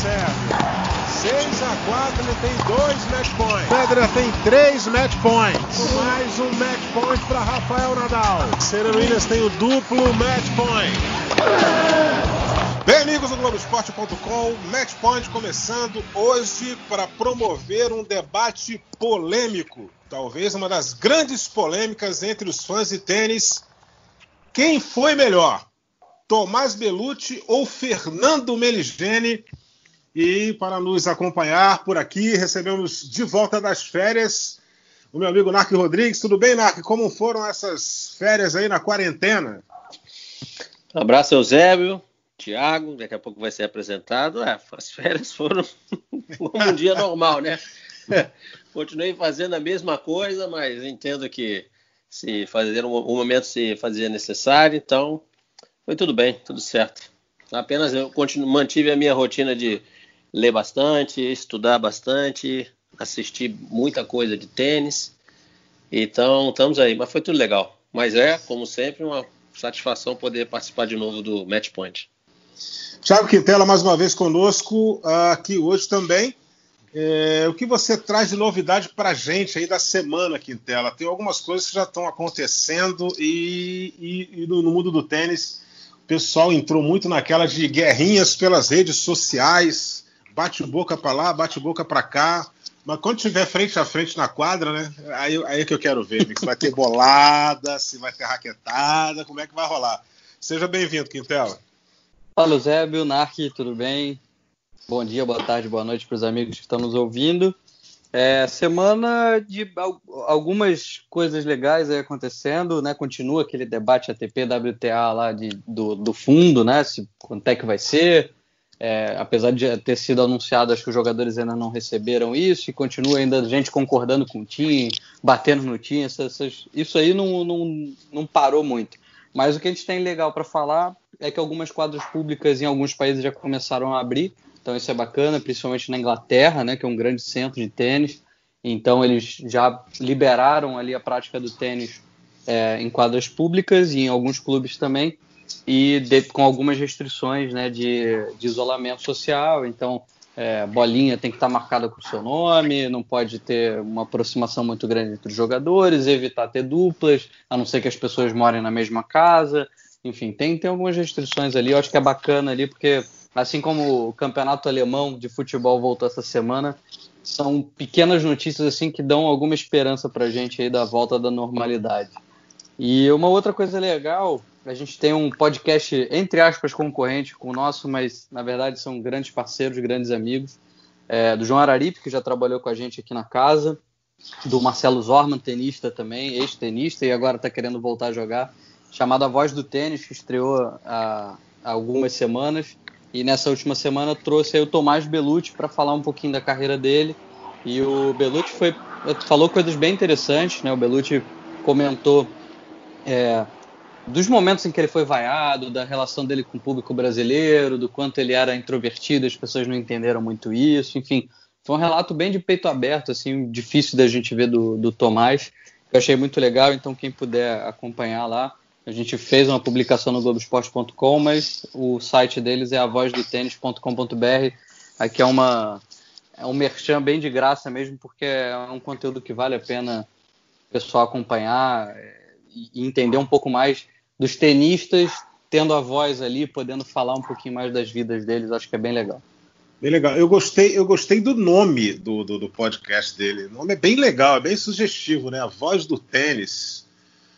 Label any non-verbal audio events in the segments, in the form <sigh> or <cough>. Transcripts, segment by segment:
Sérgio. 6 a 4, ele tem dois match points. Federer tem três match points. Mais um match point para Rafael Nadal. Serena Williams tem o duplo match point. Bem, amigos do Globoesporte.com, Match Point começando hoje para promover um debate polêmico, talvez uma das grandes polêmicas entre os fãs de tênis. Quem foi melhor, Tomás Belucci ou Fernando Meligeni? E para nos acompanhar por aqui, recebemos de volta das férias o meu amigo Narc Rodrigues. Tudo bem, Narc? Como foram essas férias aí na quarentena? Um abraço, Eusébio, Tiago, daqui a pouco vai ser apresentado. É, as férias foram <laughs> como um dia normal, né? <laughs> Continuei fazendo a mesma coisa, mas entendo que se fazer um, um momento se fazia necessário, então foi tudo bem, tudo certo. Apenas eu mantive a minha rotina de ler bastante, estudar bastante, assistir muita coisa de tênis. Então, estamos aí, mas foi tudo legal. Mas é, como sempre, uma satisfação poder participar de novo do Match Point. Tiago Quintela, mais uma vez conosco aqui hoje também. É, o que você traz de novidade para a gente aí da semana, Quintela? Tem algumas coisas que já estão acontecendo e, e, e no, no mundo do tênis o pessoal entrou muito naquela de guerrinhas pelas redes sociais, bate boca para lá, bate boca para cá. Mas quando tiver frente a frente na quadra, né? Aí, aí é que eu quero ver, se vai ter bolada, <laughs> se vai ter raquetada, como é que vai rolar. Seja bem-vindo, Quintela. Fala, Zébio, Nark, tudo bem? Bom dia, boa tarde, boa noite para os amigos que estão nos ouvindo. É, semana de algumas coisas legais aí acontecendo, né? Continua aquele debate ATP WTA lá de, do, do fundo, né? Se, quanto é que vai ser, é, apesar de ter sido anunciado, acho que os jogadores ainda não receberam isso e continua ainda gente concordando com o time, batendo no time. Essas, isso aí não, não, não parou muito. Mas o que a gente tem legal para falar é que algumas quadras públicas em alguns países já começaram a abrir, então isso é bacana, principalmente na Inglaterra, né, que é um grande centro de tênis. Então eles já liberaram ali a prática do tênis é, em quadras públicas e em alguns clubes também e de, com algumas restrições né, de, de isolamento social. Então, é, bolinha tem que estar marcada com o seu nome, não pode ter uma aproximação muito grande entre os jogadores, evitar ter duplas, a não ser que as pessoas morem na mesma casa. Enfim, tem, tem algumas restrições ali. Eu acho que é bacana ali, porque assim como o campeonato alemão de futebol voltou essa semana, são pequenas notícias assim que dão alguma esperança para a gente aí da volta da normalidade. E uma outra coisa legal a gente tem um podcast, entre aspas, concorrente com o nosso, mas na verdade são grandes parceiros, grandes amigos. É, do João Araripe, que já trabalhou com a gente aqui na casa. Do Marcelo Zorman, tenista também, ex-tenista, e agora está querendo voltar a jogar. Chamado A Voz do Tênis, que estreou há, algumas semanas. E nessa última semana trouxe o Tomás Belucci para falar um pouquinho da carreira dele. E o Belucci foi, falou coisas bem interessantes, né? O Belucci comentou é, dos momentos em que ele foi vaiado, da relação dele com o público brasileiro, do quanto ele era introvertido, as pessoas não entenderam muito isso, enfim. Foi um relato bem de peito aberto, assim, difícil da gente ver do, do Tomás. Eu achei muito legal, então quem puder acompanhar lá. A gente fez uma publicação no Globoesporte.com, mas o site deles é avozdotênis.com.br. Aqui é uma é um merchan bem de graça mesmo, porque é um conteúdo que vale a pena o pessoal acompanhar é, e entender um pouco mais dos tenistas tendo a voz ali, podendo falar um pouquinho mais das vidas deles, acho que é bem legal. Bem legal. Eu gostei, eu gostei do nome do, do, do podcast dele. O nome é bem legal, é bem sugestivo, né? A voz do tênis.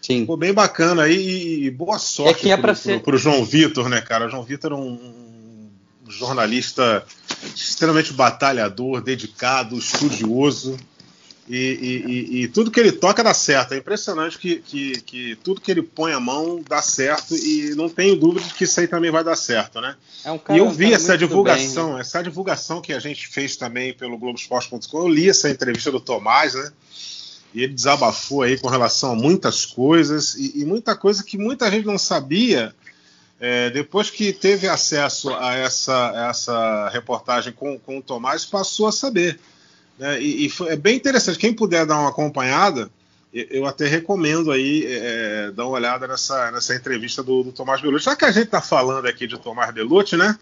Sim. Ficou bem bacana aí e boa sorte é é para ser... o João Vitor, né, cara? O João Vitor é um jornalista extremamente batalhador, dedicado, estudioso. E, e, e, tudo que ele toca dá certo. É impressionante que, que, que, tudo que ele põe a mão dá certo e não tenho dúvida de que isso aí também vai dar certo, né? É um cara, e eu vi essa divulgação, bem, né? essa divulgação que a gente fez também pelo Globoesporte.com. Eu li essa entrevista do Tomás, né? E ele desabafou aí com relação a muitas coisas e, e muita coisa que muita gente não sabia. É, depois que teve acesso a essa, essa reportagem com, com o Tomás, passou a saber. Né? E, e foi, é bem interessante. Quem puder dar uma acompanhada, eu até recomendo aí é, dar uma olhada nessa, nessa entrevista do, do Tomás Belucci. Já que a gente está falando aqui de Tomás Belucci, né?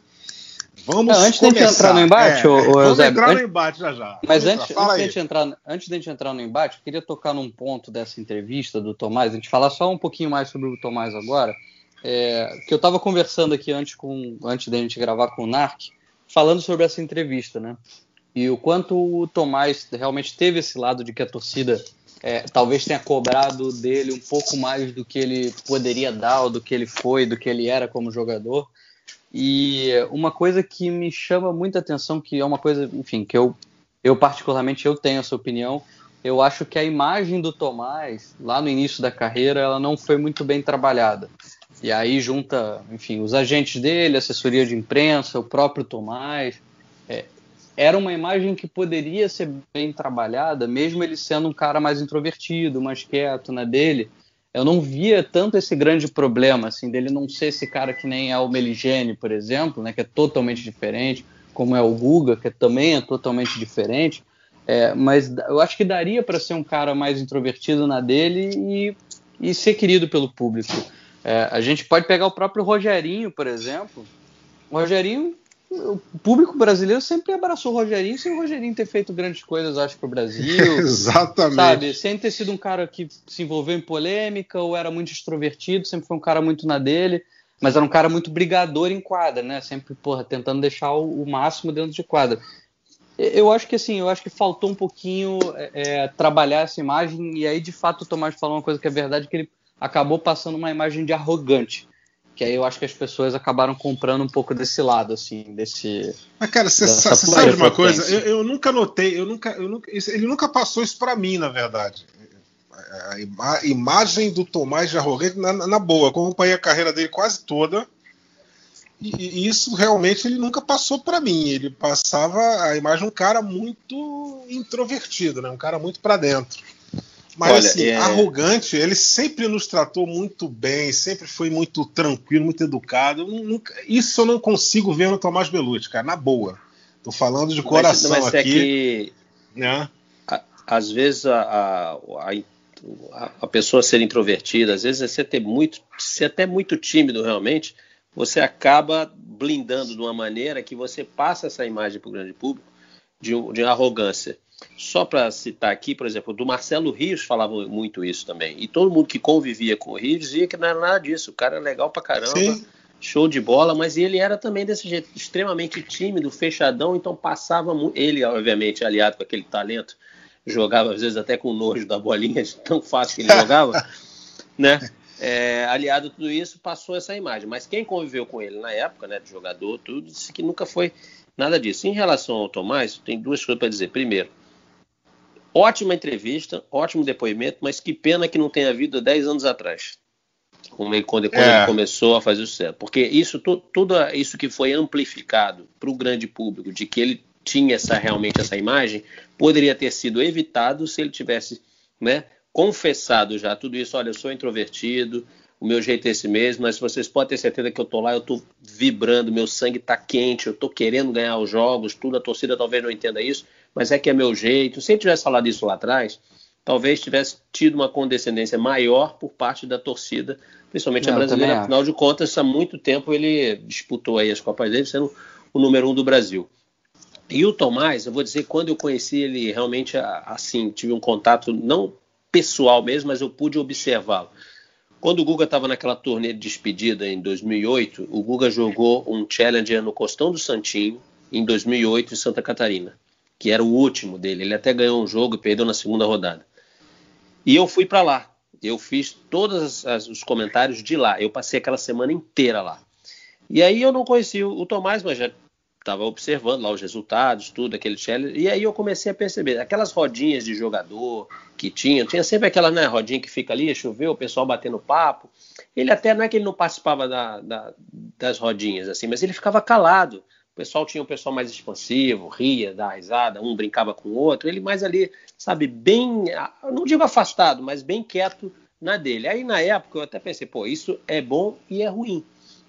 Vamos não, antes começar. de entrar no embate, é, ô, vamos entrar antes, no embate já já. Mas antes, antes, de gente entrar, antes de a gente entrar no embate, eu queria tocar num ponto dessa entrevista do Tomás, a gente falar só um pouquinho mais sobre o Tomás agora, é, que eu estava conversando aqui antes, com, antes da gente gravar com o Narc, falando sobre essa entrevista, né? E o quanto o Tomás realmente teve esse lado de que a torcida é, talvez tenha cobrado dele um pouco mais do que ele poderia dar, ou do que ele foi, do que ele era como jogador. E uma coisa que me chama muita atenção, que é uma coisa, enfim, que eu, eu particularmente eu tenho essa opinião, eu acho que a imagem do Tomás, lá no início da carreira, ela não foi muito bem trabalhada. E aí junta, enfim, os agentes dele, assessoria de imprensa, o próprio Tomás. Era uma imagem que poderia ser bem trabalhada, mesmo ele sendo um cara mais introvertido, mais quieto na dele eu não via tanto esse grande problema, assim, dele não ser esse cara que nem é o Meligene, por exemplo, né, que é totalmente diferente, como é o Guga, que também é totalmente diferente. É, mas eu acho que daria para ser um cara mais introvertido na dele e, e ser querido pelo público. É, a gente pode pegar o próprio Rogerinho, por exemplo. O Rogerinho o público brasileiro sempre abraçou o Rogerinho sem o Rogerinho ter feito grandes coisas, acho, para o Brasil. <laughs> Exatamente. Sabe? Sem ter sido um cara que se envolveu em polêmica ou era muito extrovertido, sempre foi um cara muito na dele, mas era um cara muito brigador em quadra, né? Sempre, porra, tentando deixar o, o máximo dentro de quadra. Eu acho que assim, eu acho que faltou um pouquinho é, é, trabalhar essa imagem, e aí de fato o Tomás falou uma coisa que é verdade, que ele acabou passando uma imagem de arrogante que aí eu acho que as pessoas acabaram comprando um pouco desse lado, assim, desse. Mas, cara, você sabe uma coisa? Eu, eu, nunca notei, eu nunca, eu nunca, ele nunca passou isso para mim, na verdade. A, a, imagem do Tomás de arrogante, na, na boa, acompanhei a carreira dele quase toda. E, e isso realmente ele nunca passou para mim. Ele passava a imagem de um cara muito introvertido, né? um cara muito para dentro. Mas Olha, assim, é... arrogante, ele sempre nos tratou muito bem, sempre foi muito tranquilo, muito educado. Nunca, isso eu não consigo ver no Tomás Belucci, cara, na boa. Tô falando de coração mas, mas é aqui. É que, né? A, às vezes a, a, a, pessoa ser introvertida, às vezes você ter muito, ser até muito tímido realmente, você acaba blindando de uma maneira que você passa essa imagem para o grande público de, de arrogância. Só para citar aqui, por exemplo, do Marcelo Rios falava muito isso também. E todo mundo que convivia com o Rios dizia que não era nada disso. O cara é legal pra caramba, Sim. show de bola, mas ele era também desse jeito, extremamente tímido, fechadão, então passava muito. Ele, obviamente, aliado com aquele talento, jogava às vezes até com nojo da bolinha, de tão fácil que ele jogava, <laughs> né? É, aliado a tudo isso, passou essa imagem. Mas quem conviveu com ele na época, né, de jogador, tudo, disse que nunca foi nada disso. Em relação ao Tomás, tem duas coisas para dizer. Primeiro, Ótima entrevista, ótimo depoimento, mas que pena que não tenha havido 10 anos atrás. Quando, ele, quando é. ele começou a fazer o sucesso. Porque isso, tu, tudo isso que foi amplificado para o grande público, de que ele tinha essa, realmente essa imagem, poderia ter sido evitado se ele tivesse né, confessado já tudo isso. Olha, eu sou introvertido, o meu jeito é esse mesmo, mas vocês podem ter certeza que eu tô lá, eu tô vibrando, meu sangue tá quente, eu tô querendo ganhar os jogos, tudo, a torcida talvez não entenda isso, mas é que é meu jeito. Se ele tivesse falado isso lá atrás, talvez tivesse tido uma condescendência maior por parte da torcida, principalmente não, a brasileira. Afinal de contas, há muito tempo ele disputou aí as Copas dele, sendo o número um do Brasil. E o Tomás, eu vou dizer, quando eu conheci ele realmente, assim, tive um contato não pessoal mesmo, mas eu pude observá-lo. Quando o Guga estava naquela turnê de despedida em 2008, o Guga jogou um Challenger no Costão do Santinho em 2008 em Santa Catarina, que era o último dele. Ele até ganhou um jogo e perdeu na segunda rodada. E eu fui para lá. Eu fiz todos os comentários de lá. Eu passei aquela semana inteira lá. E aí eu não conheci o Tomás, mas já estava observando lá os resultados, tudo, aquele challenge, e aí eu comecei a perceber, aquelas rodinhas de jogador que tinha, tinha sempre aquela né, rodinha que fica ali, choveu, o pessoal batendo papo, ele até, não é que ele não participava da, da, das rodinhas, assim, mas ele ficava calado, o pessoal tinha um pessoal mais expansivo, ria, dava risada, um brincava com o outro, ele mais ali, sabe, bem, não digo afastado, mas bem quieto na dele. Aí na época eu até pensei, pô, isso é bom e é ruim.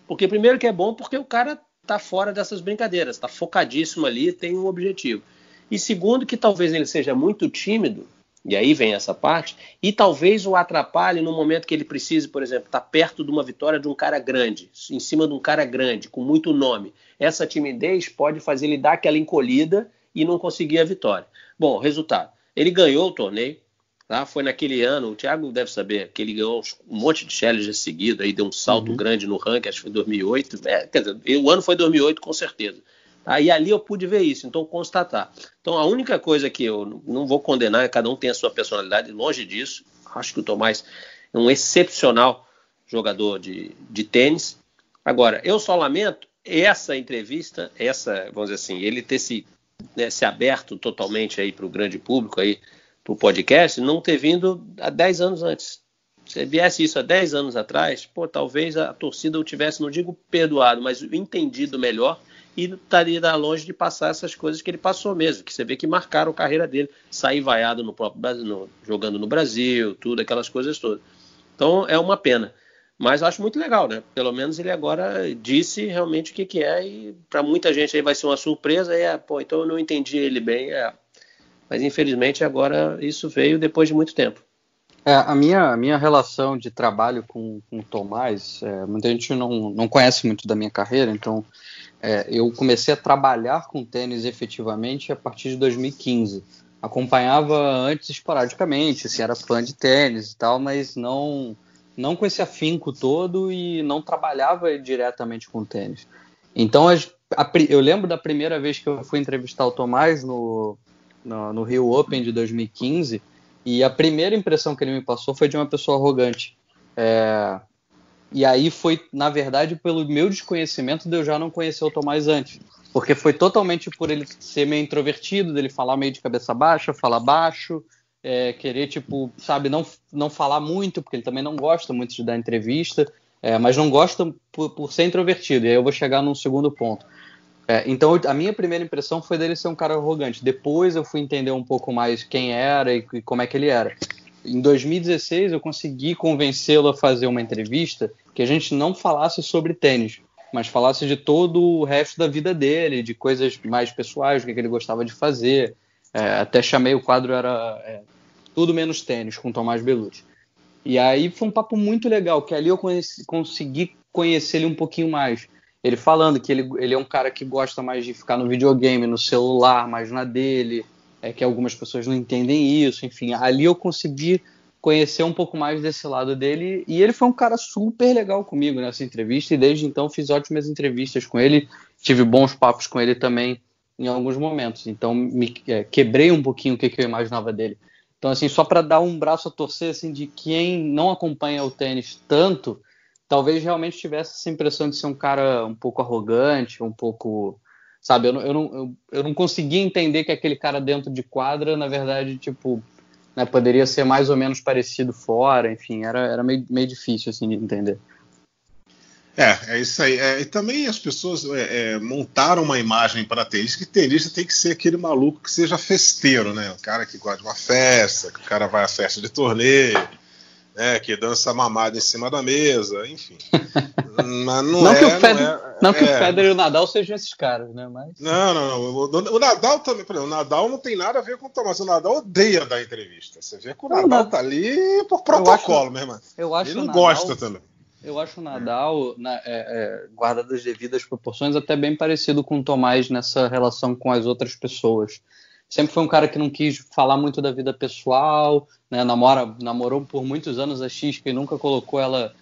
Porque primeiro que é bom porque o cara está fora dessas brincadeiras, está focadíssimo ali, tem um objetivo. E segundo, que talvez ele seja muito tímido E aí vem essa parte, e talvez o atrapalhe no momento que ele precise, por exemplo, estar tá perto de uma vitória de um cara grande, em cima de um cara grande, com muito nome. Essa timidez pode fazer ele dar aquela encolhida e não conseguir a vitória. Bom, resultado: ele ganhou o torneio, tá? foi naquele ano, o Thiago deve saber, que ele ganhou um monte de challenges seguido, aí deu um salto uhum. grande no ranking, acho que foi 2008, é, quer dizer, o ano foi 2008 com certeza. Aí ali eu pude ver isso, então constatar. Então a única coisa que eu não vou condenar, cada um tem a sua personalidade, longe disso. Acho que o Tomás é um excepcional jogador de, de tênis. Agora, eu só lamento essa entrevista, essa, vamos dizer assim, ele ter se, né, se aberto totalmente aí para o grande público aí, para o podcast, não ter vindo há 10 anos antes. Se viesse isso há 10 anos atrás, pô, talvez a torcida o tivesse, não digo perdoado, mas entendido melhor e estaria longe de passar essas coisas que ele passou mesmo, que você vê que marcaram a carreira dele, sair vaiado no próprio Brasil, no, jogando no Brasil, tudo, aquelas coisas todas. Então é uma pena. Mas acho muito legal, né? Pelo menos ele agora disse realmente o que, que é, e para muita gente aí vai ser uma surpresa, é, pô, então eu não entendi ele bem, é. Mas infelizmente agora isso veio depois de muito tempo. É, a, minha, a minha relação de trabalho com, com o Tomás, é, muita gente não, não conhece muito da minha carreira, então é, eu comecei a trabalhar com tênis efetivamente a partir de 2015. Acompanhava antes esporadicamente, assim, era fã de tênis e tal, mas não, não com esse afinco todo e não trabalhava diretamente com tênis. Então, a, eu lembro da primeira vez que eu fui entrevistar o Tomás no, no, no Rio Open de 2015, e a primeira impressão que ele me passou foi de uma pessoa arrogante. É, e aí foi, na verdade, pelo meu desconhecimento de eu já não conhecer o Tomás antes. Porque foi totalmente por ele ser meio introvertido, dele falar meio de cabeça baixa, falar baixo, é, querer, tipo, sabe, não, não falar muito, porque ele também não gosta muito de dar entrevista, é, mas não gosta por, por, ser introvertido. E aí eu vou chegar num segundo ponto. É, então, a minha primeira impressão foi dele ser um cara arrogante. Depois eu fui entender um pouco mais quem era e, e como é que ele era. Em 2016, eu consegui convencê-lo a fazer uma entrevista que a gente não falasse sobre tênis, mas falasse de todo o resto da vida dele, de coisas mais pessoais, o que, ele gostava de fazer. É, até chamei o quadro era é, tudo menos tênis com Tomás Belucci. E aí foi um papo muito legal, que ali eu conheci, consegui conhecer ele um pouquinho mais. Ele falando que ele, ele é um cara que gosta mais de ficar no videogame, no celular, mais na dele, é que algumas pessoas não entendem isso, enfim, ali eu consegui conhecer um pouco mais desse lado dele e ele foi um cara super legal comigo nessa entrevista e desde então fiz ótimas entrevistas com ele, tive bons papos com ele também em alguns momentos, então me é, quebrei um pouquinho o que, que, eu imaginava dele. Então assim, só para dar um braço a torcer assim de quem não acompanha o tênis tanto, talvez realmente tivesse essa impressão de ser um cara um pouco arrogante, um pouco Sabe, eu não, eu, não, eu, eu não conseguia entender que aquele cara dentro de quadra, na verdade, tipo, né, poderia ser mais ou menos parecido fora, enfim, era, era meio, meio difícil assim de entender. É, é isso aí. É, e também as pessoas é, é, montaram uma imagem para tenista que tenista tem que ser aquele maluco que seja festeiro, né? O cara que gosta de uma festa, que o cara vai à festa de torneio, né, que dança mamada em cima da mesa, enfim. <laughs> Mas não, não é, que o Federer, não, é, não que o é. Federer e o Nadal sejam esses caras, né? Mas... Não, não, não. O, o Nadal também, por exemplo, o Nadal não tem nada a ver com o Thomas. O Nadal odeia dar entrevista. Você vê que o Nadal não, tá ali por protocolo, meu irmão. Eu acho Ele não Nadal, gosta também. Eu acho o Nadal, na, é, é, guardado as devidas proporções, até bem parecido com o Tomás nessa relação com as outras pessoas sempre foi um cara que não quis falar muito da vida pessoal, né? Namora, namorou por muitos anos a X e nunca colocou ela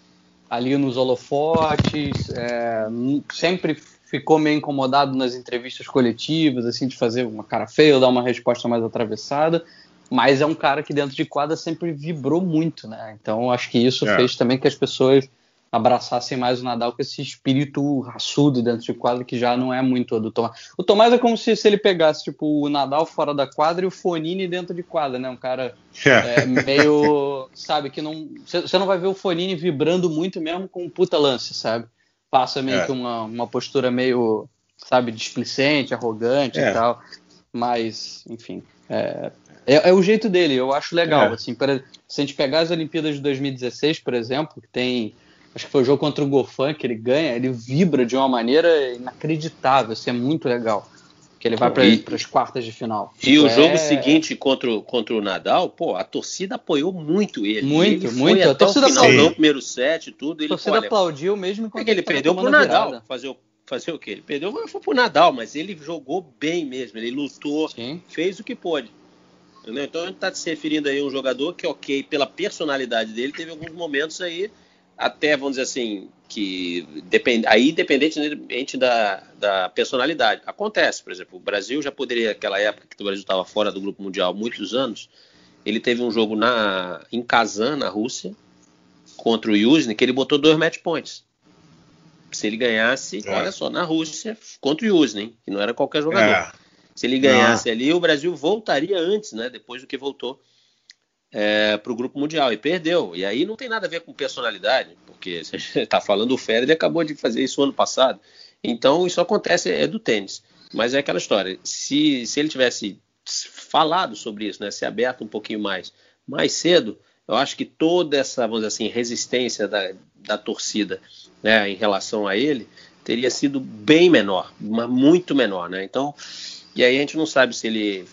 ali nos holofotes, é, sempre ficou meio incomodado nas entrevistas coletivas, assim, de fazer uma cara feia ou dar uma resposta mais atravessada, mas é um cara que dentro de quadra sempre vibrou muito, né? Então acho que isso é. fez também que as pessoas abraçassem mais o Nadal com esse espírito raçudo dentro de quadra que já não é muito do Tomás. O Tomás é como se, se ele pegasse tipo o Nadal fora da quadra e o Fonini dentro de quadra, né? Um cara é. É, meio, sabe, que não você não vai ver o Fonini vibrando muito mesmo com um puta lance, sabe? Passa meio é. que uma, uma postura meio, sabe, displicente, arrogante e é. tal. Mas, enfim, é, é, é, o jeito dele, eu acho legal. É. Assim, para, se a gente pegar as Olimpíadas de 2016, por exemplo, que tem acho que foi o jogo contra o Gofan que ele ganha, ele vibra de uma maneira inacreditável, assim, é muito legal. que ele vai para as quartas de final. E o é... jogo seguinte contra, o, contra o Nadal, pô, a torcida apoiou muito ele. Muito, ele muito. a torcida aplaudiu. No primeiro set tudo. Ele, a torcida olha, aplaudiu mesmo enquanto é que ele, ele perdeu pro Nadal. Fazer o, fazer o quê? Ele perdeu foi pro Nadal, mas ele jogou bem mesmo. Ele lutou, Sim. fez o que pôde. Entendeu? Então a gente está se referindo aí a um jogador que, ok, pela personalidade dele, teve alguns momentos aí até, vamos dizer assim, que depend, aí independente da, da personalidade. Acontece, por exemplo, o Brasil já poderia, naquela época que o Brasil estava fora do Grupo Mundial muitos anos, ele teve um jogo na, em Kazan, na Rússia, contra o Yuzny, que ele botou dois match points. Se ele ganhasse, é. olha só, na Rússia, contra o Yuzny, que não era qualquer jogador. É. Se ele ganhasse não. ali, o Brasil voltaria antes, né? Depois do que voltou é, para o Grupo Mundial e perdeu. E aí não tem nada a ver com personalidade, porque <laughs> você está falando o Federer, acabou de fazer isso ano passado. Então isso acontece é do tênis. Mas é aquela história. Se, se ele tivesse falado sobre isso, né, se aberto um pouquinho mais, mais cedo, eu acho que toda essa, vamos dizer assim, resistência da, da torcida, né, em relação a ele, teria sido bem menor, muito menor, né? Então, e aí a gente não sabe se ele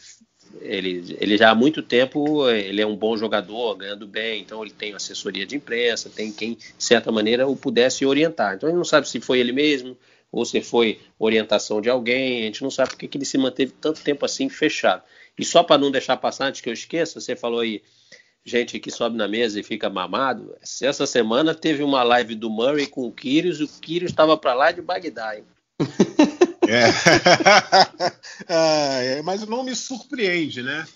ele, ele já há muito tempo ele é um bom jogador, ganhando bem, então ele tem assessoria de imprensa, tem quem, de certa maneira, o pudesse orientar. Então a gente não sabe se foi ele mesmo ou se foi orientação de alguém, a gente não sabe porque que ele se manteve tanto tempo assim fechado. E só para não deixar passar, antes que eu esqueça, você falou aí, gente que sobe na mesa e fica mamado. Essa semana teve uma live do Murray com o Kyrgios, o Kyrgios estava para lá de Bagdá, hein? <laughs> É. <laughs> é. mas não me surpreende, né?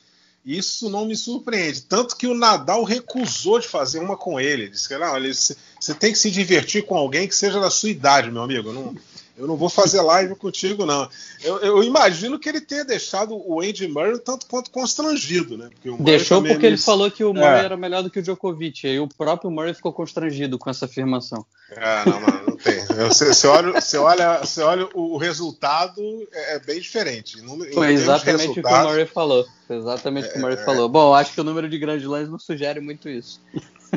Isso não me surpreende. Tanto que o Nadal recusou de fazer uma com ele. Disse que não, você tem que se divertir com alguém que seja da sua idade, meu amigo. Não, eu não vou fazer live contigo, não. Eu, eu, imagino que ele tenha deixado o Andy Murray tanto quanto constrangido, né? Porque Deixou porque ele falou que o Murray é. era melhor do que o Djokovic. E o próprio Murray ficou constrangido com essa afirmação. É, não, mano, não tem. Você, você, olha, você, olha, você olha o resultado, é, é bem diferente. Foi exatamente o que o Murray falou. Foi exatamente o que o Murray é, falou. Bom, acho que o número de grandes lãs não sugere muito isso.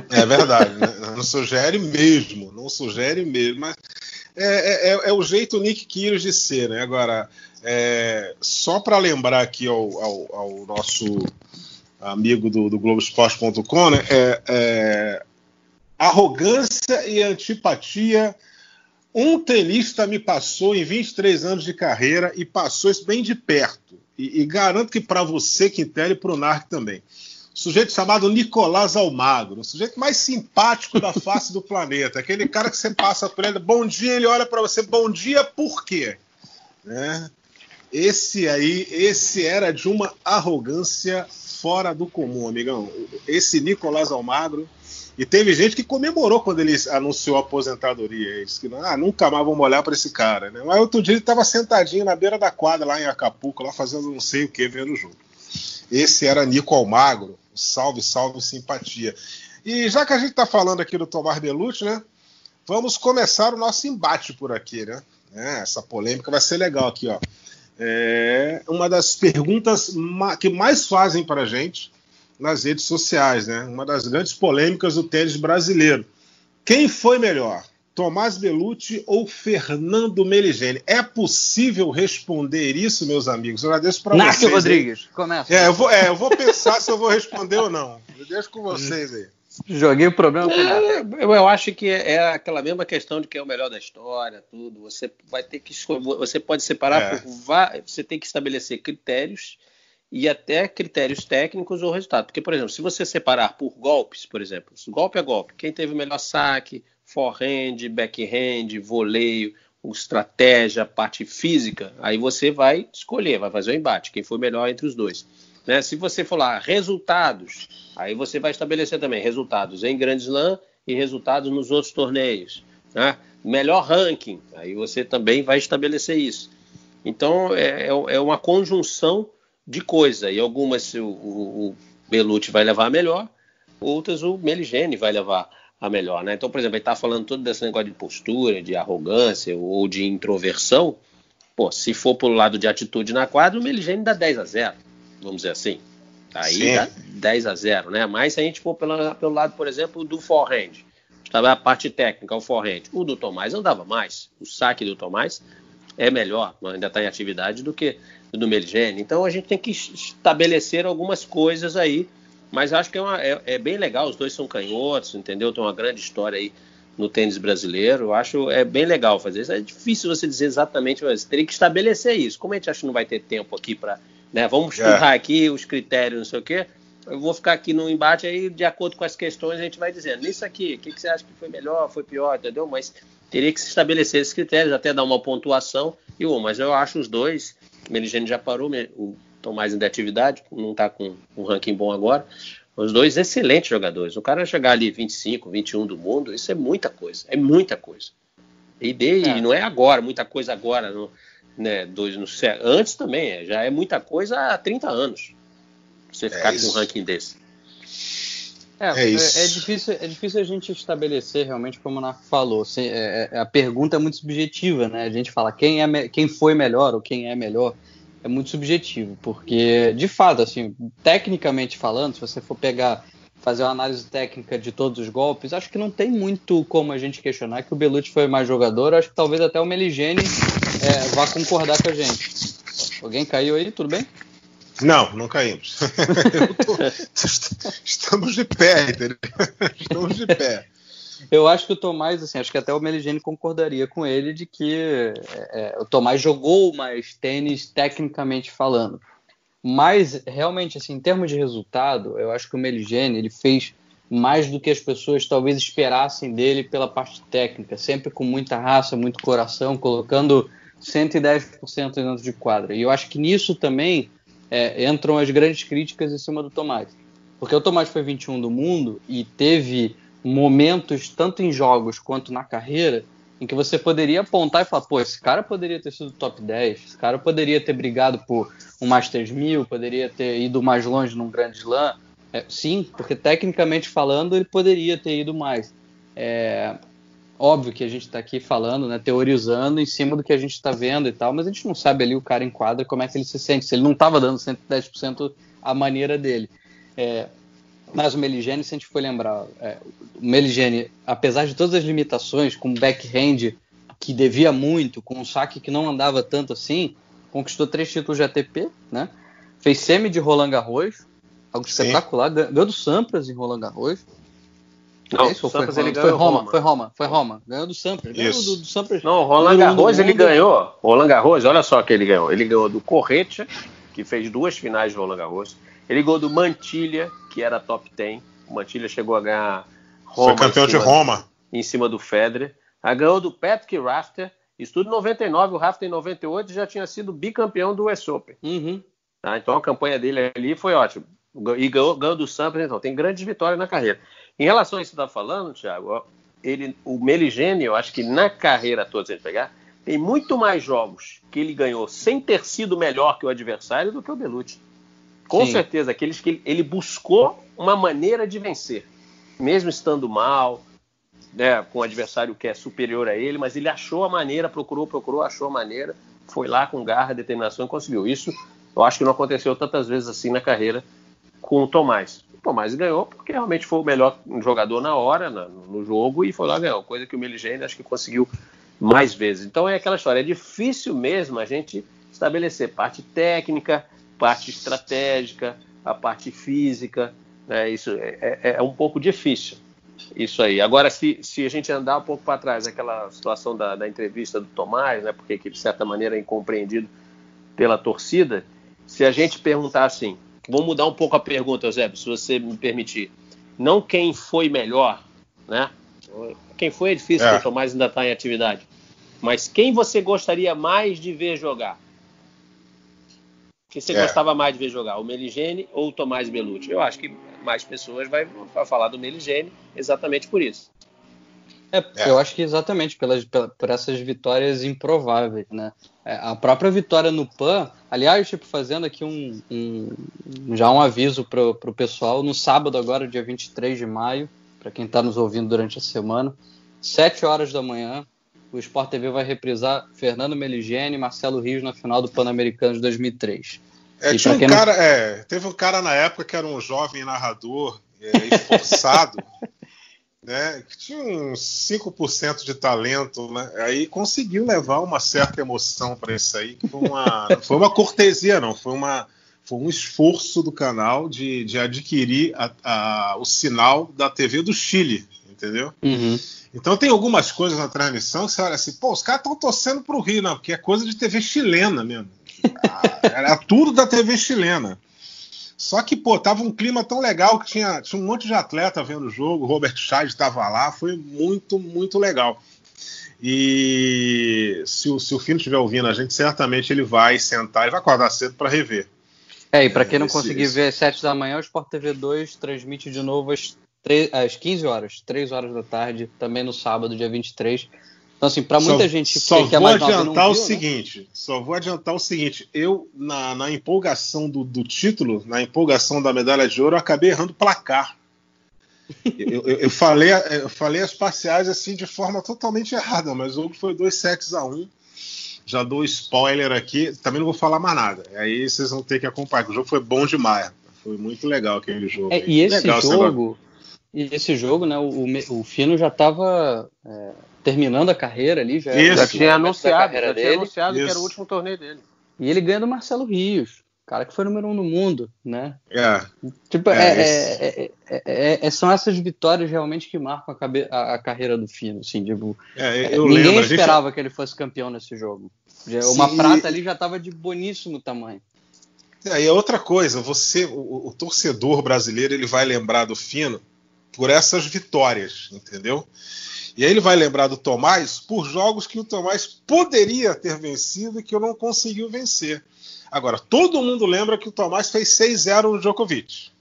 É verdade, né? não sugere mesmo, não sugere mesmo. Mas é, é, é, é, o jeito Nick Kyrgios de ser, né? Agora, é, só para lembrar aqui ao, ao, ao, nosso amigo do, do Globoesporte.com, né? É, é, arrogância e antipatia. Um tenista me passou em 23 anos de carreira e passou isso bem de perto. E, e garanto que para você, Quintelli, e para o Narc também sujeito chamado Nicolás Almagro, o sujeito mais simpático da <laughs> face do planeta, aquele cara que você passa por ele, bom dia, ele olha para você, bom dia, por quê? Né? Esse aí, esse era de uma arrogância fora do comum, amigão. Esse Nicolás Almagro. E teve gente que comemorou quando ele anunciou a aposentadoria. Disse que ah, nunca mais vamos olhar para esse cara. Né? Mas outro dia ele estava sentadinho na beira da quadra lá em Acapulco, lá fazendo não sei o que, vendo o jogo. Esse era Nico Almagro, salve, salve, simpatia. E já que a gente está falando aqui do Tomás Belucci, né? Vamos começar o nosso embate por aqui, né? É, essa polêmica vai ser legal aqui, ó. É uma das perguntas que mais fazem para a gente nas redes sociais, né? Uma das grandes polêmicas do tênis brasileiro. Quem foi melhor? Tomás Belucci ou Fernando Meligeni? É possível responder isso, meus amigos? Eu agradeço para vocês. Nácio Rodrigues, começa. É eu, vou, é, eu vou pensar se eu vou responder ou não. Eu deixo com vocês aí. Joguei o problema é, eu, eu acho que é aquela mesma questão de que é o melhor da história, tudo. Você vai ter que você pode separar é. por você tem que estabelecer critérios e até critérios técnicos ou resultado. Porque, por exemplo, se você separar por golpes, por exemplo, golpe a golpe, quem teve o melhor saque, forehand, backhand, voleio, estratégia, parte física, aí você vai escolher, vai fazer o embate, quem for melhor entre os dois. Né? Se você falar resultados, aí você vai estabelecer também resultados em Grand Slam e resultados nos outros torneios. Né? Melhor ranking, aí você também vai estabelecer isso. Então é, é, é uma conjunção de coisas, e algumas o, o, o Belucci vai levar melhor, outras o Meligeni vai levar a melhor, né? Então, por exemplo, ele está falando todo desse negócio de postura, de arrogância ou de introversão. Pô, se for pelo lado de atitude na quadra, o Meligeni dá 10 a 0, vamos dizer assim. Aí Sim. dá 10 a 0, né? Mas se a gente for pelo, pelo lado, por exemplo, do forehand, estava a parte técnica, o forehand, o do Tomás andava mais. O saque do Tomás é melhor, ainda está em atividade, do que do Meligeni. Então a gente tem que estabelecer algumas coisas aí, mas acho que é, uma, é, é, bem legal. Os dois são canhotos, entendeu? Tem uma grande história aí no tênis brasileiro. Eu acho é bem legal fazer isso. É difícil você dizer exatamente, mas teria que estabelecer isso. Como a gente acha que não vai ter tempo aqui para. Né, vamos é. estudar aqui os critérios, não sei o quê. Eu vou ficar aqui no embate aí, de acordo com as questões, a gente vai dizendo. Isso aqui, o que, que você acha que foi melhor, foi pior, entendeu? Mas teria que se estabelecer esses critérios, até dar uma pontuação. E, oh, mas eu acho os dois. O Meligeni já parou, o Tomás em atividade, não está com um ranking bom agora. Os dois excelentes jogadores. O cara chegar ali 25, 21 do mundo, isso é muita coisa. É muita coisa. E, de, é. não é agora, muita coisa agora. No, né, dois, no, antes também, é, já é muita coisa há 30 anos. Você ficar é com um ranking desse. É, é, é, é, difícil, é difícil a gente estabelecer realmente, como o Narco falou. Assim, é, é, a pergunta é muito subjetiva, né? A gente fala quem, é, quem foi melhor ou quem é melhor. É muito subjetivo, porque, de fato, assim, tecnicamente falando, se você for pegar, fazer uma análise técnica de todos os golpes, acho que não tem muito como a gente questionar que o Belucci foi mais jogador. Acho que talvez até o Meligeni é, vá concordar com a gente. Alguém caiu aí? Tudo bem? Não, não caímos. <laughs> Tô... <laughs> Estamos de pé, entendeu? Estamos de pé. Eu acho que o Tomás, assim, acho que até o Meligeni concordaria com ele de que é, é, o Tomás jogou mais tênis tecnicamente falando. Mas, realmente, assim, em termos de resultado, eu acho que o Meligeni, ele fez mais do que as pessoas talvez esperassem dele pela parte técnica, sempre com muita raça, muito coração, colocando 110% dentro de quadra. E eu acho que nisso também é, entram as grandes críticas em cima do Tomás. Porque o Tomás foi 21 do mundo e teve momentos, tanto em jogos quanto na carreira, em que você poderia apontar e falar, pô, esse cara poderia ter sido top 10, esse cara poderia ter brigado por um Masters 1000, poderia ter ido mais longe num grande slam. É, sim, porque tecnicamente falando, ele poderia ter ido mais. É, óbvio que a gente está aqui falando, né, teorizando em cima do que a gente está vendo e tal, mas a gente não sabe ali o cara em quadra como é que ele se sente, se ele não estava dando 110% a maneira dele. É, mas o Meligeni, se a gente for lembrar, é, o Meligeni, apesar de todas as limitações, com backhand que devia muito, com um saque que não andava tanto assim, conquistou três títulos de ATP, né? Fez semi de Roland Garros, algo Sim. espetacular, ganhou do Sampras em Roland Garros, não, é isso, Sampras, foi, ele foi Roma, Roma, foi Roma, foi Roma. Ganhou do Sampras. Ganhou do, do Sampras. Não, Roland Garros ele ganhou. Roland Garros, olha só que ele ganhou. Ele ganhou do Corretia, que fez duas finais de Roland Garros. Ele ganhou do Mantilha, que era top 10. O Mantilha chegou a ganhar Roma. Foi campeão de Roma. em cima do Federer. A ganhou do Patrick Rafter. Isso tudo em 99. O Rafter em 98 já tinha sido bicampeão do US Open. Uhum. Tá? Então a campanha dele ali foi ótima. E ganhou, ganhou do Sampras, então tem grandes vitórias na carreira. Em relação a isso que você está falando, Thiago, ele, o Meligeni, eu acho que na carreira toda, se a gente pegar, tem muito mais jogos que ele ganhou sem ter sido melhor que o adversário do que o Belucci. Com Sim. certeza, aqueles que ele, buscou uma maneira de vencer, mesmo estando mal, né, com um adversário que é superior a ele, mas ele achou a maneira, procurou, procurou, achou a maneira, foi lá com garra, determinação e conseguiu. Isso eu acho que não aconteceu tantas vezes assim na carreira com o Tomás. O Tomás ganhou porque realmente foi o melhor jogador na hora, no jogo, e foi lá ganhou. Coisa que o Meligeni acho que conseguiu mais vezes. Então é aquela história, é difícil mesmo a gente estabelecer parte técnica, parte estratégica, a parte física. Né? Isso é, é, é, um pouco difícil. Isso aí. Agora, se, se a gente andar um pouco para trás, aquela situação da, da, entrevista do Tomás, né, porque que, de certa maneira é incompreendido pela torcida, se a gente perguntar assim, Vou mudar um pouco a pergunta, Zé, se você me permitir. Não quem foi melhor, né? Quem foi é difícil, é. o Tomás ainda está em atividade. Mas quem você gostaria mais de ver jogar? Quem você é. gostava mais de ver jogar? O Meligene ou o Tomás Belucci? Eu acho que mais pessoas vai, vai falar do Meligene exatamente por isso. É, é, eu acho que exatamente pelas, por essas vitórias improváveis, né? É, a própria vitória no PAN, aliás, tipo, fazendo aqui um, um já um aviso para o pessoal, no sábado agora, dia 23 de maio, para quem está nos ouvindo durante a semana, 7 horas da manhã, o Sport TV vai reprisar Fernando Meligeni e Marcelo Rios na final do Pan-Americano de 2003. É, tinha um cara, não... é, teve um cara na época que era um jovem narrador é, esforçado <laughs> né, que tinha uns 5% de talento, né, aí conseguiu levar uma certa emoção para isso aí. Foi uma, <laughs> foi uma cortesia, não, foi, uma, foi um esforço do canal de, de adquirir a, a, o sinal da TV do Chile, entendeu? Uhum. Então tem algumas coisas na transmissão que você olha assim, pô, os caras estão torcendo pro Rio, não, porque é coisa de TV chilena mesmo. <laughs> Era tudo da TV chilena. Só que, pô, tava um clima tão legal que tinha, tinha um monte de atleta vendo o jogo, o Robert Scheid estava lá, foi muito, muito legal. E se o, se o Fino estiver ouvindo a gente, certamente ele vai sentar e vai acordar cedo para rever. É, e para quem não conseguir esse... ver às 7 da manhã, o Sport TV 2 transmite de novo às, 3, às 15 horas, 3 horas da tarde, também no sábado, dia 23. Então, assim, para muita só, gente só que é vou mais adiantar nova, o né? seguinte, né? só vou adiantar o seguinte, eu na, na empolgação do, do, título, na empolgação da medalha de ouro, eu acabei errando placar. <laughs> eu, eu, eu, falei, eu falei as parciais assim de forma totalmente errada, mas o jogo foi 2 sets a 1. Um. Já dou spoiler aqui, também não vou falar mais nada. Aí vocês vão ter que acompanhar. O jogo foi bom demais. Foi muito legal aquele jogo. É, e esse legal, jogo, e esse jogo, né? O, o Fino já estava é, terminando a carreira ali, já, Isso. já tinha anunciado, já dele. tinha anunciado que era o último torneio dele. E ele ganha do Marcelo Rios, cara que foi número um no mundo, né? É, Tipo, É, é, é- é- é- é- são essas vitórias realmente que marcam a, cabe- a- a carreira do Fino, assim, tipo, é, eu ninguém lembro. a gente- esperava que ele fosse campeão nesse jogo. Uma Sim. prata ali já estava de boníssimo tamanho. É, e é outra coisa, você, o, o torcedor brasileiro, ele vai lembrar do Fino por essas vitórias, entendeu? E aí ele vai lembrar do Tomás por jogos que o Tomás poderia ter vencido e que não conseguiu vencer. Agora, todo mundo lembra que o Tomás fez 6-0 no Djokovic.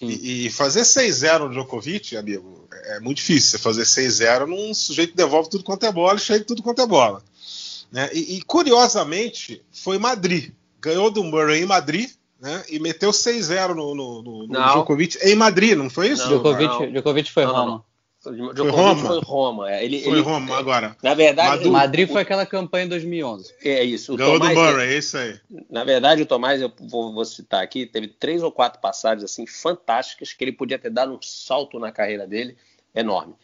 E, e fazer 6-0 no Djokovic, amigo, é muito difícil. Você fazer 6-0 num sujeito que devolve tudo quanto é bola e chega tudo quanto é bola. Né? E, e, curiosamente, foi Madrid. Ganhou do Murray em Madrid né? e meteu 6-0 no, no, no, no. Djokovic em Madrid, não foi isso? Não, Djokovic, não. Djokovic foi Não, não, Roma. Djokovic Roma? Foi Roma. é. Ele, Foi ele- Roma agora. Na verdade, Madu- o- Madrid o- foi aquela campanha em 2011. É isso. O Ganhou Tomás, do Murray, é isso aí. Na verdade, o Tomás, eu vou, vou citar aqui, teve três ou quatro passagens assim fantásticas que ele podia ter dado um salto na carreira dele enorme.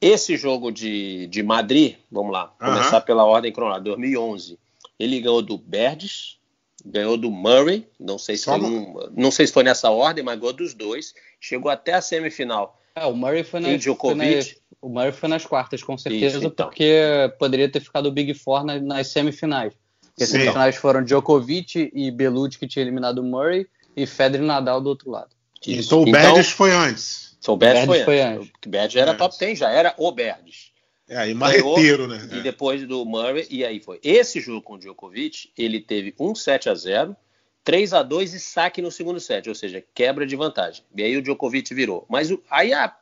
Esse jogo de, de Madrid, vamos lá, começar pela ordem cronológica, 2011. Ele ganhou do Berdes, ganhou do Murray, não sei se um- não sei se foi nessa ordem, mas ganhou dos dois, chegou até a semifinal. É, o Murray foi nas, foi nas- o Murray foi nas quartas, com certeza, Isso, então. porque poderia ter ficado o Big Four nas, nas semifinais. Porque as semifinais foram Djokovic e Belucci, que tinha eliminado o Murray, e Federer e Nadal do outro lado. Isso. Então o Berdes foi antes. Então, o Berdes Berdes foi, foi antes. antes. O Berdes era É. top 10, já era o Berdes. É, aí marreteiro, né? E depois do Murray, e aí foi. Esse jogo com o Djokovic, ele teve um 7 a 0 3 a 2 e saque no segundo set, ou seja, quebra de vantagem. E aí o Djokovic virou. Mas o- aí ah,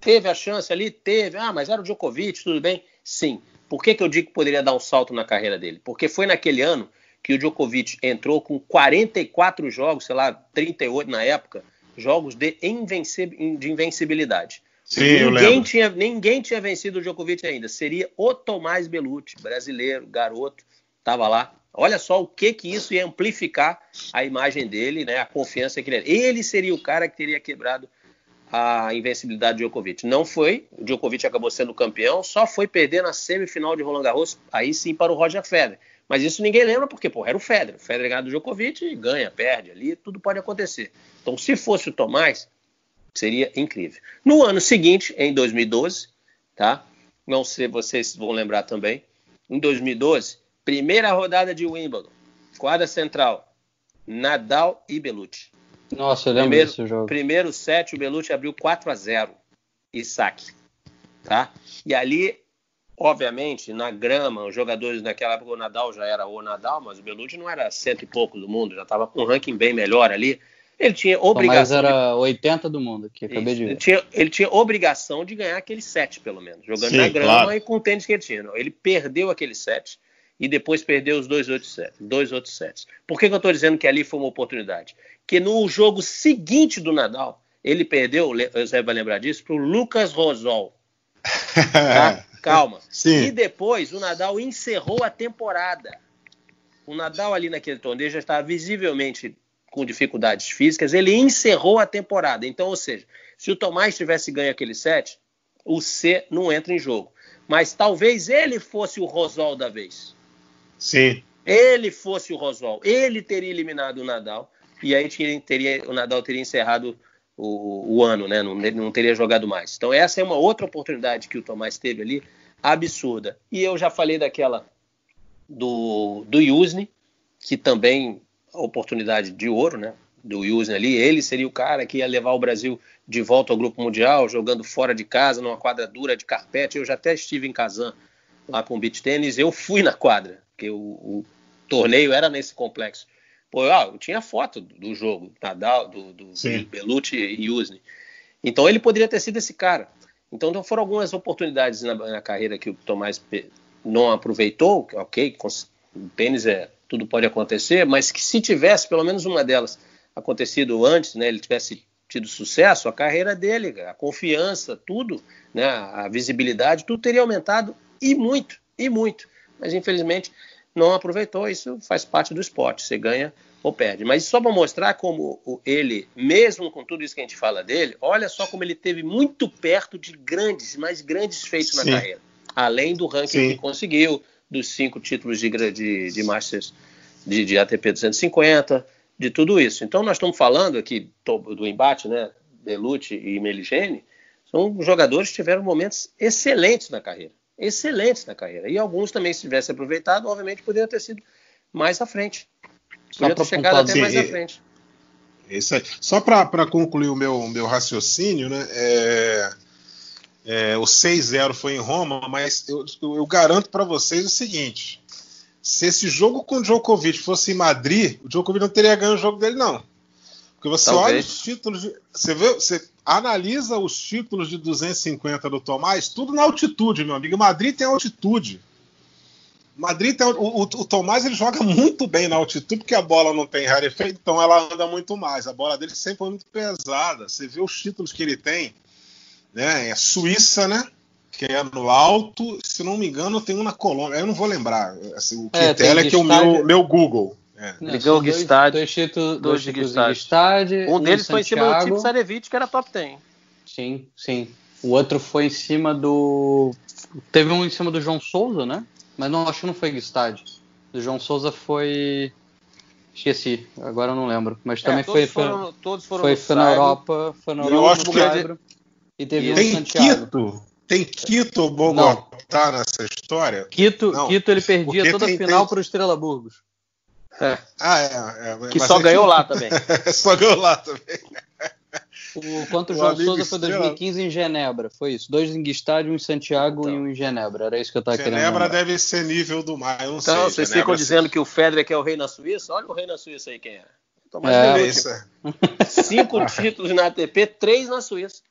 teve a chance ali, teve. Ah, mas era o Djokovic, tudo bem? Sim. Por que, que eu digo que poderia dar um salto na carreira dele? Porque foi naquele ano que o Djokovic entrou com 44 jogos, sei lá, 38 na época, jogos de, invenci- de invencibilidade. Sim, ninguém, tinha, ninguém tinha vencido o Djokovic ainda. Seria o Tomás Belucci, brasileiro, garoto, estava lá. Olha só o que que isso ia amplificar a imagem dele, né, a confiança que ele era. Ele seria o cara que teria quebrado a invencibilidade do Djokovic. Não foi, o Djokovic acabou sendo campeão, só foi perder na semifinal de Roland Garros, aí sim para o Roger Federer. Mas isso ninguém lembra porque, pô, era o Federer. O Federer ganha do Djokovic, ganha, perde ali, tudo pode acontecer. Então, se fosse o Tomás, seria incrível. No ano seguinte, em 2012, tá? Não sei, vocês vão lembrar também. Em 2012, primeira rodada de Wimbledon, quadra central, Nadal e Belucci. Nossa, eu lembro Primeiro, desse jogo. primeiro set, o Belucci abriu 4 a 0 e saque, tá? E ali, obviamente, na grama, os jogadores naquela época, o Nadal já era o Nadal, mas o Belucci não era cento e pouco do mundo, já estava com um ranking bem melhor ali. Ele tinha Tomás obrigação de era 80 do mundo, que acabei isso. de Ele ver. tinha, ele tinha obrigação de ganhar aquele set, pelo menos, jogando Sim, na grama claro. e com o tênis que ele tinha. Ele perdeu aquele set e depois perdeu os dois outros sets. Dois outros sets. Por que, que eu estou dizendo que ali foi uma oportunidade? Que no jogo seguinte do Nadal, ele perdeu, você vai lembrar disso, para o Lucas Rosol. <laughs> Tá? Calma. E Sim. depois o Nadal encerrou a temporada. O Nadal ali naquele torneio já estava visivelmente com dificuldades físicas, ele encerrou a temporada. Então, ou seja, se o Tomás tivesse ganho aquele set, o C não entra em jogo. Mas talvez ele fosse o Rosol da vez. Sim. Ele fosse o Rosol. Ele teria eliminado o Nadal. E aí teria, o Nadal teria encerrado o, o ano, né? Não, não, teria jogado mais. Então, essa é uma outra oportunidade que o Tomás teve ali, absurda. E eu já falei daquela do, do Yusni, que também oportunidade de ouro, né? Do Yusni ali. Ele seria o cara que ia levar o Brasil de volta ao Grupo Mundial, jogando fora de casa, numa quadra dura de carpete. Eu já até estive em Kazan lá com o beach tênis. Eu fui na quadra, porque o, o torneio era nesse complexo. Pô, ah, eu tinha foto do jogo, Nadal, do, do Belucci e Yusni. Então ele poderia ter sido esse cara. Então foram algumas oportunidades na, na carreira que o Tomás não aproveitou, ok, o tênis é tudo pode acontecer, mas que se tivesse pelo menos uma delas acontecido antes, né, ele tivesse tido sucesso, a carreira dele, a confiança, tudo, né, a visibilidade, tudo teria aumentado e muito, e muito. Mas infelizmente não aproveitou, isso faz parte do esporte, você ganha ou perde. Mas só para mostrar como ele, mesmo com tudo isso que a gente fala dele, olha só como ele teve muito perto de grandes, mais grandes feitos Sim. na carreira. Além do ranking Sim. que conseguiu, dos cinco títulos de, de, de Masters de, de ATP 250, de tudo isso. Então nós estamos falando aqui do embate, né? Belucci e Meligeni, são jogadores que tiveram momentos excelentes na carreira excelentes na carreira. E alguns também, se tivessem aproveitado, obviamente poderiam ter sido mais à frente. Podia ter chegado até mais à frente. Isso aí. Só para concluir o meu, meu raciocínio, né? É, é, o 6-0 foi em Roma, mas eu, eu garanto para vocês o seguinte: se esse jogo com o Djokovic fosse em Madrid, o Djokovic não teria ganho o jogo dele, não. Porque você Talvez. olha os títulos, de, você vê, você analisa os títulos de 250 do Tomás, tudo na altitude, meu amigo. Madrid tem altitude. Madrid tem, o, o, o, Tomás ele joga muito bem na altitude porque a bola não tem rarefeito, então ela anda muito mais. A bola dele sempre foi muito pesada. Você vê os títulos que ele tem, né? É Suíça, né? Que é no alto, se não me engano, tem um na Colômbia. Eu não vou lembrar. Assim, o que é, tela é que é o meu, meu Google. É. Ele ganhou o Gstad. Dois, títulos, dois títulos de Gstad. Um deles foi em cima do Tipo Sarevich, que era top 10. Sim, sim. O outro foi em cima do. Teve um em cima do João Souza, né? Mas não, acho que não foi Gstad. Do João Souza foi. Esqueci, agora eu não lembro. Mas é, também é, foi. Foram, todos foram foi, foi na Europa. Foi na Europa. No Cairo, e teve um Tem Santiago. Quito. Tem Quito Bogotá nessa história? Quito, Quito ele perdia toda a final para o Estrela Burgos. É. Ah, é. é que só ganhou lá também. <laughs> só ganhou lá também. O, quanto o João Souza foi 2015 em Genebra, foi isso. Dois em Estádio, um em Santiago então, e um em Genebra. Era isso que eu estava querendo. Genebra deve ser nível do mar, eu não então, sei. vocês Genebra ficam dizendo que o Federer é o rei na Suíça? Olha o rei na Suíça aí quem é. é, é isso. Cinco <laughs> títulos na ATP, três na Suíça.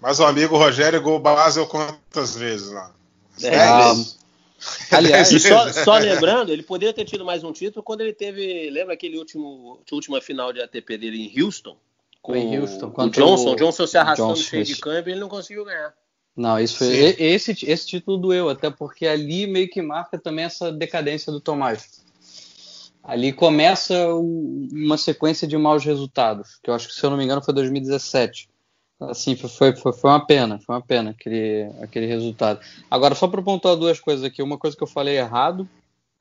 Mas o amigo Rogério Gol Basel quantas vezes lá? Dez ah, vezes. Aliás, só, só, lembrando, ele poderia ter tido mais um título quando ele teve. Lembra aquele último última final de ATP dele em Houston? Com em Houston, o Johnson. O Johnson se arrastando Johnson, cheio de câmbio e ele não conseguiu ganhar. Não, isso foi. Esse, esse título doeu, até porque ali meio que marca também essa decadência do Tomás. Ali começa uma sequência de maus resultados, que eu acho que, se eu não me engano, foi 2017 assim, foi, foi, foi uma pena, foi uma pena aquele, aquele resultado. Agora, só para pontuar duas coisas aqui, uma coisa que eu falei errado,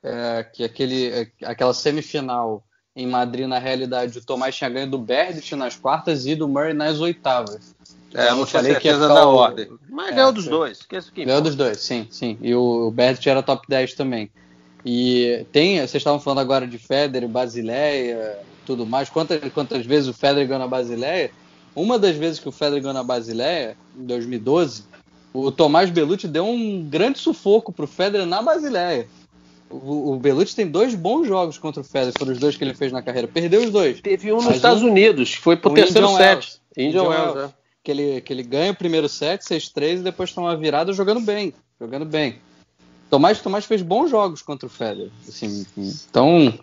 é que aquele, aquela semifinal em Madrid, na realidade, o Tomás tinha ganho do Berdit nas quartas e do Murray nas oitavas. É, eu não falei que ia da o... ordem. Mas é, ganhou dos dois. Que ganhou dos dois, sim, sim. E o, o Berdit era top 10 também. E tem, vocês estavam falando agora de Federer, Basileia, tudo mais. Quantas, quantas vezes o Federer ganhou na Basileia? Uma das vezes que o Federer ganhou na Basileia, em 2012, o Tomás Belucci deu um grande sufoco pro Federer na Basileia. O, o Belucci tem dois bons jogos contra o Federer, foram os dois que ele fez na carreira. Perdeu os dois. Teve um nos Estados um, Unidos, foi pro terceiro Indian set. Indian, Indian Wells, Wells é. que, ele, que ele ganha o primeiro set, 6-3, e depois toma uma virada jogando bem. Jogando bem. Tomás, Tomás fez bons jogos contra o Federer. Assim, então,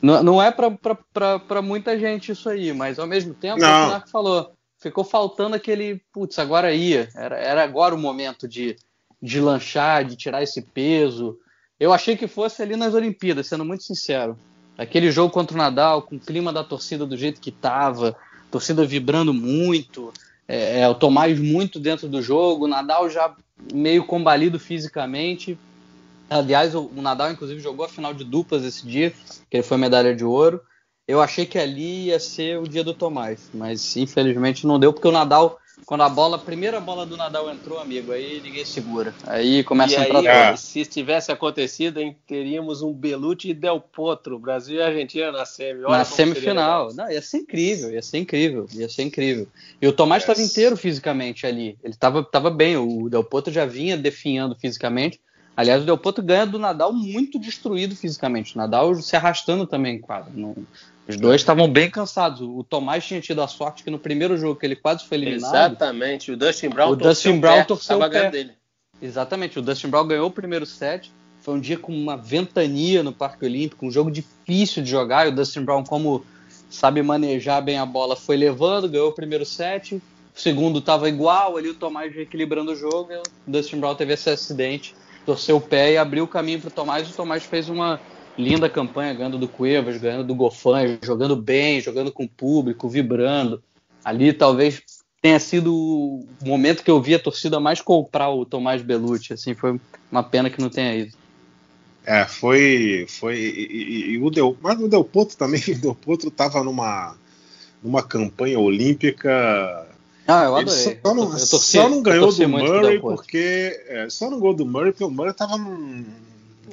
não, não é para muita gente isso aí, mas ao mesmo tempo, não. o Marco falou, ficou faltando aquele, putz, agora ia. Era, era agora o momento de, de lanchar, de tirar esse peso. Eu achei que fosse ali nas Olimpíadas, sendo muito sincero. Aquele jogo contra o Nadal, com o clima da torcida do jeito que estava, torcida vibrando muito, é, é, o Tomás muito dentro do jogo, o Nadal já meio combalido fisicamente. Aliás, o, o Nadal, inclusive, jogou a final de duplas esse dia, que ele foi medalha de ouro. Eu achei que ali ia ser o dia do Tomás, mas infelizmente não deu, porque o Nadal quando a bola, a primeira bola do Nadal entrou, amigo, aí ninguém segura. Aí começa e a entrar aí, Se tivesse acontecido, hein, teríamos um Belucci e Del Potro, Brasil e Argentina na semi. Olha na semifinal. Não, ia ser incrível, ia ser incrível, ia ser incrível. E o Tomás estava yes. inteiro fisicamente ali. Ele estava tava bem, o Del Potro já vinha definhando fisicamente. Aliás, o Del Potro ganha do Nadal muito destruído fisicamente. O Nadal se arrastando também em quadro. Não, os dois estavam bem cansados. O Tomás tinha tido a sorte que no primeiro jogo que ele quase foi eliminado. Exatamente. O Dustin Brown o Dustin Brown torceu o pé. Dele. Exatamente. O Dustin Brown ganhou o primeiro set. Foi um dia com uma ventania no Parque Olímpico, um jogo difícil de jogar. E o Dustin Brown, como sabe manejar bem a bola, foi levando, ganhou o primeiro set. O segundo estava igual, ali o Tomás equilibrando o jogo. E o Dustin Brown teve esse acidente, torceu o pé e abriu o caminho para o Tomás. E o Tomás fez uma linda campanha, ganhando do Cuevas, ganhando do Gofan, jogando bem, jogando com o público, vibrando. Ali talvez tenha sido o momento que eu vi a torcida mais comprar o Tomás Belucci. Assim, foi uma pena que não tenha ido. É, foi. foi e, e, e o Del, mas o Del Potro também, <laughs> o Del Potro estava numa, numa campanha olímpica. Ah, eu adorei. Ele só não, eu torci, só não ganhou do Murray porque. É, só não ganhou do Murray porque o Murray estava num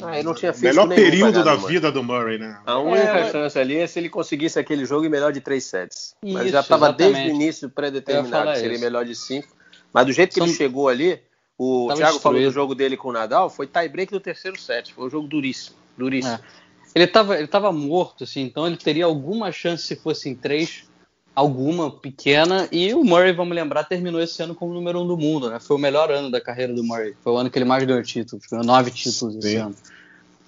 ah, não tinha melhor período da vida do Murray, né? A única é, chance ali é se ele conseguisse aquele jogo em melhor de três sets. Isso, mas já estava desde o início pré-determinado que seria isso. melhor de cinco. Mas do jeito que São... ele chegou ali, o tava Thiago destruído. falou do jogo dele com o Nadal, foi tie-break do terceiro set. Foi um jogo duríssimo. Duríssimo. É. Ele estava ele tava morto, assim, então ele teria alguma chance se fosse em três alguma pequena. E o Murray, vamos lembrar, terminou esse ano como número um do mundo, né? Foi o melhor ano da carreira do Murray. Foi o ano que ele mais ganhou títulos, ganhou nove títulos Sim. esse ano.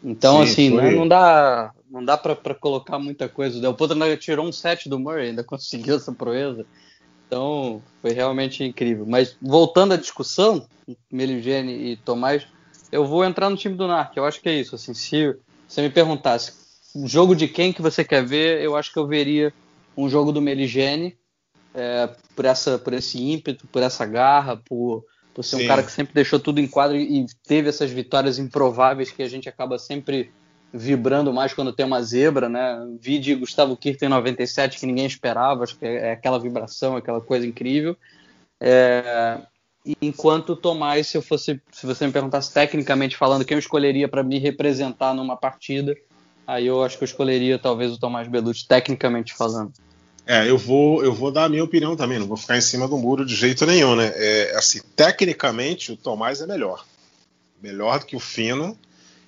Então, Sim, assim, né, não dá, não dá para colocar muita coisa. O Del Potro ainda tirou um set do Murray, ainda <laughs> conseguiu essa proeza. Então, foi realmente incrível. Mas voltando à discussão, Meligene e Tomás, eu vou entrar no time do Narc. Eu acho que é isso. Assim, se você me perguntasse o jogo de quem que você quer ver, eu acho que eu veria um jogo do Meligene é, por, essa, por esse ímpeto, por essa garra, por, por ser Sim. um cara que sempre deixou tudo em quadro e teve essas vitórias improváveis que a gente acaba sempre vibrando mais quando tem uma zebra, né? Vi de Gustavo Kirten em 97 que ninguém esperava, acho que é aquela vibração, aquela coisa incrível. É, enquanto Tomás, se eu fosse, se você me perguntasse tecnicamente falando quem eu escolheria para me representar numa partida, aí eu acho que eu escolheria talvez o Tomás Belucci, tecnicamente falando. É, eu vou, eu vou dar a minha opinião também, não vou ficar em cima do muro de jeito nenhum, né? É, assim, tecnicamente o Tomás é melhor. Melhor do que o Fino.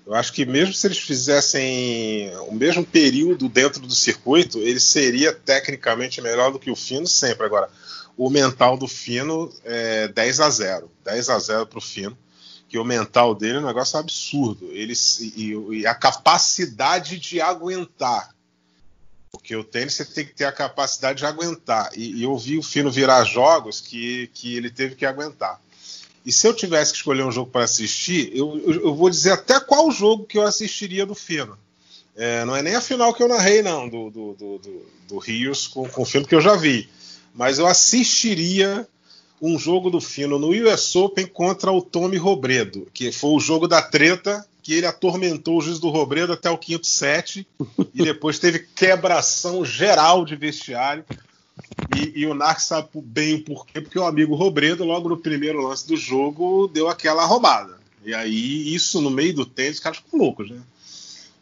Eu acho que mesmo se eles fizessem o mesmo período dentro do circuito, ele seria tecnicamente melhor do que o Fino sempre. Agora, o mental do Fino é 10 a 0. 10 a 0 para o Fino. Que o mental dele é um negócio absurdo. Ele, e, e a capacidade de aguentar porque o tênis você tem que ter a capacidade de aguentar. E, e eu vi o Fino virar jogos que, que ele teve que aguentar. E se eu tivesse que escolher um jogo para assistir, eu, eu, eu, vou dizer até qual jogo que eu assistiria do Fino. É, não é nem a final que eu narrei, não, do, do, do, do, Rios com, com o Fino, que eu já vi. Mas eu assistiria um jogo do Fino no US Open contra o Tommy Robredo, que foi o jogo da treta que ele atormentou o juiz do Robredo até o quinto set <laughs> e depois teve quebração geral de vestiário. E, e o Narc sabe bem o porquê, porque o amigo Robredo, logo no primeiro lance do jogo, deu aquela roubada. E aí, isso no meio do tênis, os caras ficam loucos, né?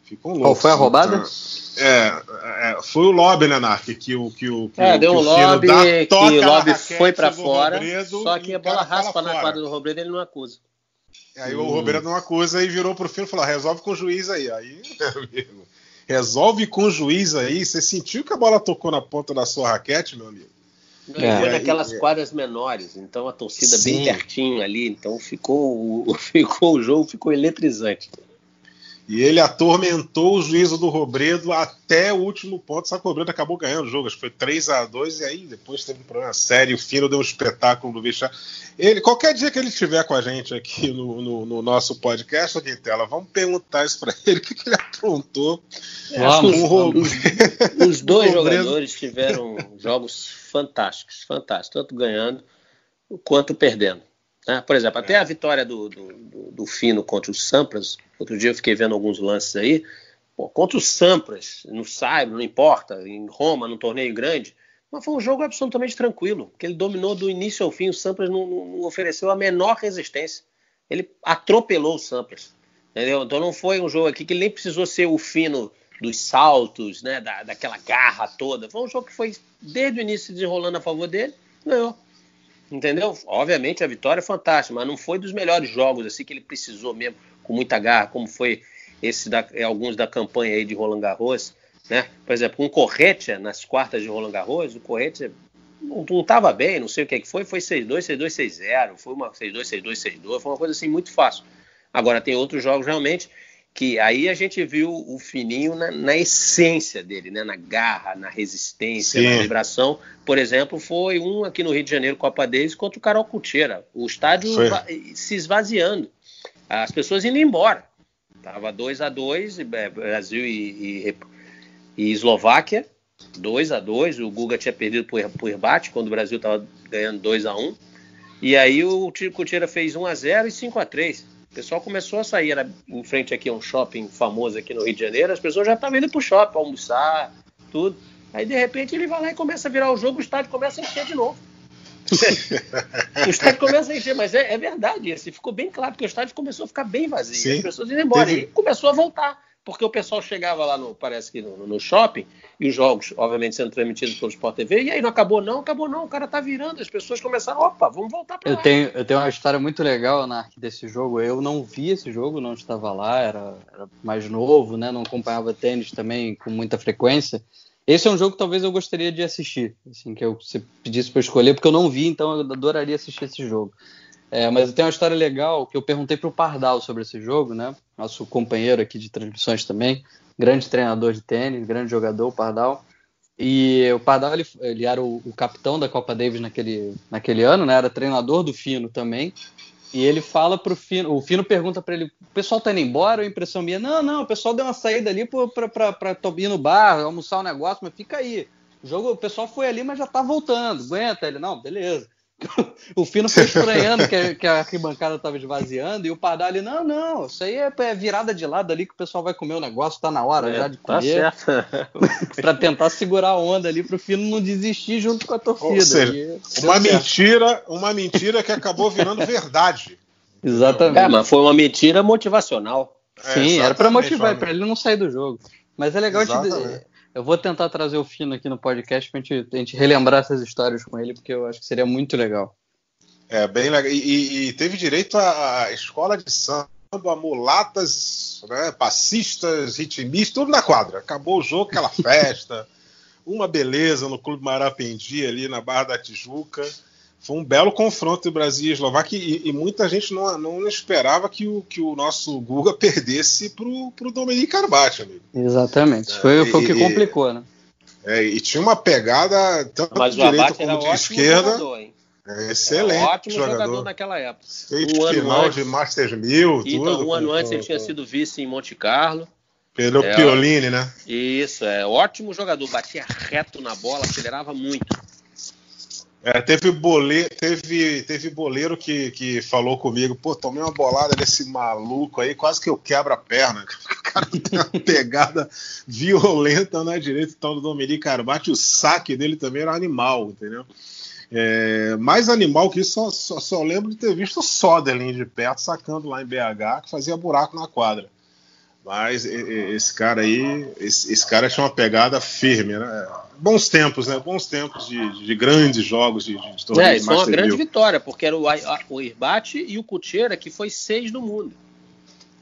Ficam loucos. Qual foi a roubada? Então, é, é, foi o lobby, né, Narc? Que o, que o, que, é, deu um lobby, que o lobby foi para fora, Robredo, só que a bola raspa na quadra do Robredo ele não acusa. Aí hum. o Roberto não acusa e virou pro filho e falou: resolve com o juiz aí. Aí, <laughs> amigo, resolve com o juiz aí. Você sentiu que a bola tocou na ponta da sua raquete, meu amigo? É. Foi naquelas é. quadras menores, então a torcida Sim. bem pertinho ali, então ficou, <laughs> ficou o jogo ficou eletrizante. E ele atormentou o juízo do Robredo até o último ponto. Só que o Robredo acabou ganhando o jogo. Acho que foi 3 a 2 e aí depois teve um problema sério. O Fino deu um espetáculo do bicho. Ele, qualquer dia que ele estiver com a gente aqui no, no, no nosso podcast, aqui tela, vamos perguntar isso para ele, o que, que, ele aprontou Vamos, os, os, dois <laughs> jogadores tiveram jogos fantásticos, fantásticos, tanto ganhando quanto perdendo. Né? Por exemplo, até a vitória do, do, do, do Fino contra os Sampras, outro dia eu fiquei vendo alguns lances aí, pô, contra os Sampras, no Saibro, não importa, em Roma, num torneio grande, mas foi um jogo absolutamente tranquilo, que ele dominou do início ao fim, o Sampras não, não ofereceu a menor resistência. Ele atropelou o Sampras. Entendeu? Então não foi um jogo aqui que nem precisou ser o fino dos saltos, né, da, daquela garra toda. Foi um jogo que foi desde o início desenrolando a favor dele, ganhou. Entendeu? Obviamente a vitória é fantástica, mas não foi dos melhores jogos assim que ele precisou mesmo, com muita garra, como foi esse da, é, alguns da campanha aí de Roland Garros, né? Por exemplo, um Corretia nas quartas de Roland Garros, o Corretia não estava bem, não sei o que, que foi, foi 6-2, 6-2, 6-0, foi uma 6-2, 6-2, 6-2, foi uma coisa assim muito fácil. Agora tem outros jogos realmente que aí a gente viu o Fininho na, na essência dele, né? na garra, na resistência, Sim. na vibração. Por exemplo, foi um aqui no Rio de Janeiro, Copa Davis, contra o Carol Cuteira. O estádio se esvaziando, as pessoas indo embora. Tava 2 a 2 é, Brasil e, e, e Eslováquia, 2 a 2 O Guga tinha perdido por, por rebate quando o Brasil estava ganhando 2 a 1 E aí o Cuteira fez 1 a 0 e 5 a 3 o pessoal começou a sair, era em frente aqui a um shopping famoso aqui no Rio de Janeiro, as pessoas já estavam indo pro shopping almoçar, tudo. Aí de repente ele vai lá e começa a virar o jogo, o estádio começa a encher de novo. <laughs> o estádio começa a encher, mas é, é verdade, assim, ficou bem claro que o estádio começou a ficar bem vazio, Sim. as pessoas indo embora, Teve... e começou a voltar porque o pessoal chegava lá no, parece que no, no, shopping, e os jogos, obviamente, sendo transmitidos pelo Sport TV, e aí não acabou não, acabou não, o cara tá virando, as pessoas começaram, opa, vamos voltar para lá. Eu tenho, eu tenho uma história muito legal, Anark, desse jogo, eu não vi esse jogo, não estava lá, era, era mais novo, né, não acompanhava tênis também com muita frequência, esse é um jogo que talvez eu gostaria de assistir, assim, que eu, você pedisse para escolher, porque eu não vi, então eu adoraria assistir esse jogo. É, mas tem uma história legal que eu perguntei para o Pardal sobre esse jogo, né? Nosso companheiro aqui de transmissões também, grande treinador de tênis, grande jogador, o Pardal. E o Pardal ele, ele era o, o, capitão da Copa Davis naquele, naquele ano, né? Era treinador do Fino também. E ele fala pro Fino, o Fino pergunta para ele: o pessoal tá indo embora? A impressão minha: não, não, o pessoal deu uma saída ali para ir no bar, almoçar um negócio, mas fica aí. O jogo, o pessoal foi ali, mas já tá voltando. Aguenta ele, não, beleza o Fino <laughs> foi estranhando que, que a arquibancada estava esvaziando e o Pardal ali, não, não, isso aí é, é, virada de lado ali que o pessoal vai comer o negócio, tá na hora é, já de tá comer. Tá <laughs> para tentar segurar a onda ali para o Fino não desistir junto com a torcida. Ou seja, e, uma mentira, uma mentira que acabou virando verdade. Exatamente. É, mas foi uma mentira motivacional. É, Sim, era para motivar, para ele não sair do jogo. Mas é legal te, eu vou tentar trazer o Fino aqui no podcast pra gente, a gente relembrar essas histórias com ele, porque eu acho que seria muito legal. É, bem legal. E, e teve direito à escola de samba, mulatas, né, passistas, ritmistas, tudo na quadra. Acabou o jogo, aquela <laughs> festa, uma beleza no Clube Marapendi, ali na Barra da Tijuca foi um belo confronto entre Brasil e Eslováquia e, e, muita gente não, não esperava que o, que o nosso Guga <laughs> perdesse pro, pro Dominique Arbate, amigo. Exatamente. É, foi, foi o que complicou, né? É, e tinha uma pegada tanto Mas de direita como de esquerda. Jogador, é excelente. Era ótimo jogador. jogador. naquela época. Feito um final antes, de Masters 1000, então, tudo. Um ano antes ele tinha sido vice em Monte Carlo. Pelo é, Piolini, né? Isso, é ótimo jogador, batia reto na bola, acelerava muito. É, teve, boleiro, teve, teve boleiro que, que falou comigo, pô, tomei uma bolada desse maluco aí, quase que eu quebro a perna. <laughs> O cara tem uma <laughs> pegada violenta na direita, então do Dominique Arbate, o saque dele também era animal, entendeu? É, mais animal que isso, só, só, só lembro de ter visto o Soderling de perto sacando lá em BH, que fazia buraco na quadra. Mas esse cara aí, esse, esse, cara tinha uma pegada firme, né? Bons tempos, né? Bons tempos de, de grandes jogos de, de, torneio. É, isso foi uma grande vitória, porque era o, o Irbate e o Kutcheira, que foi seis do mundo.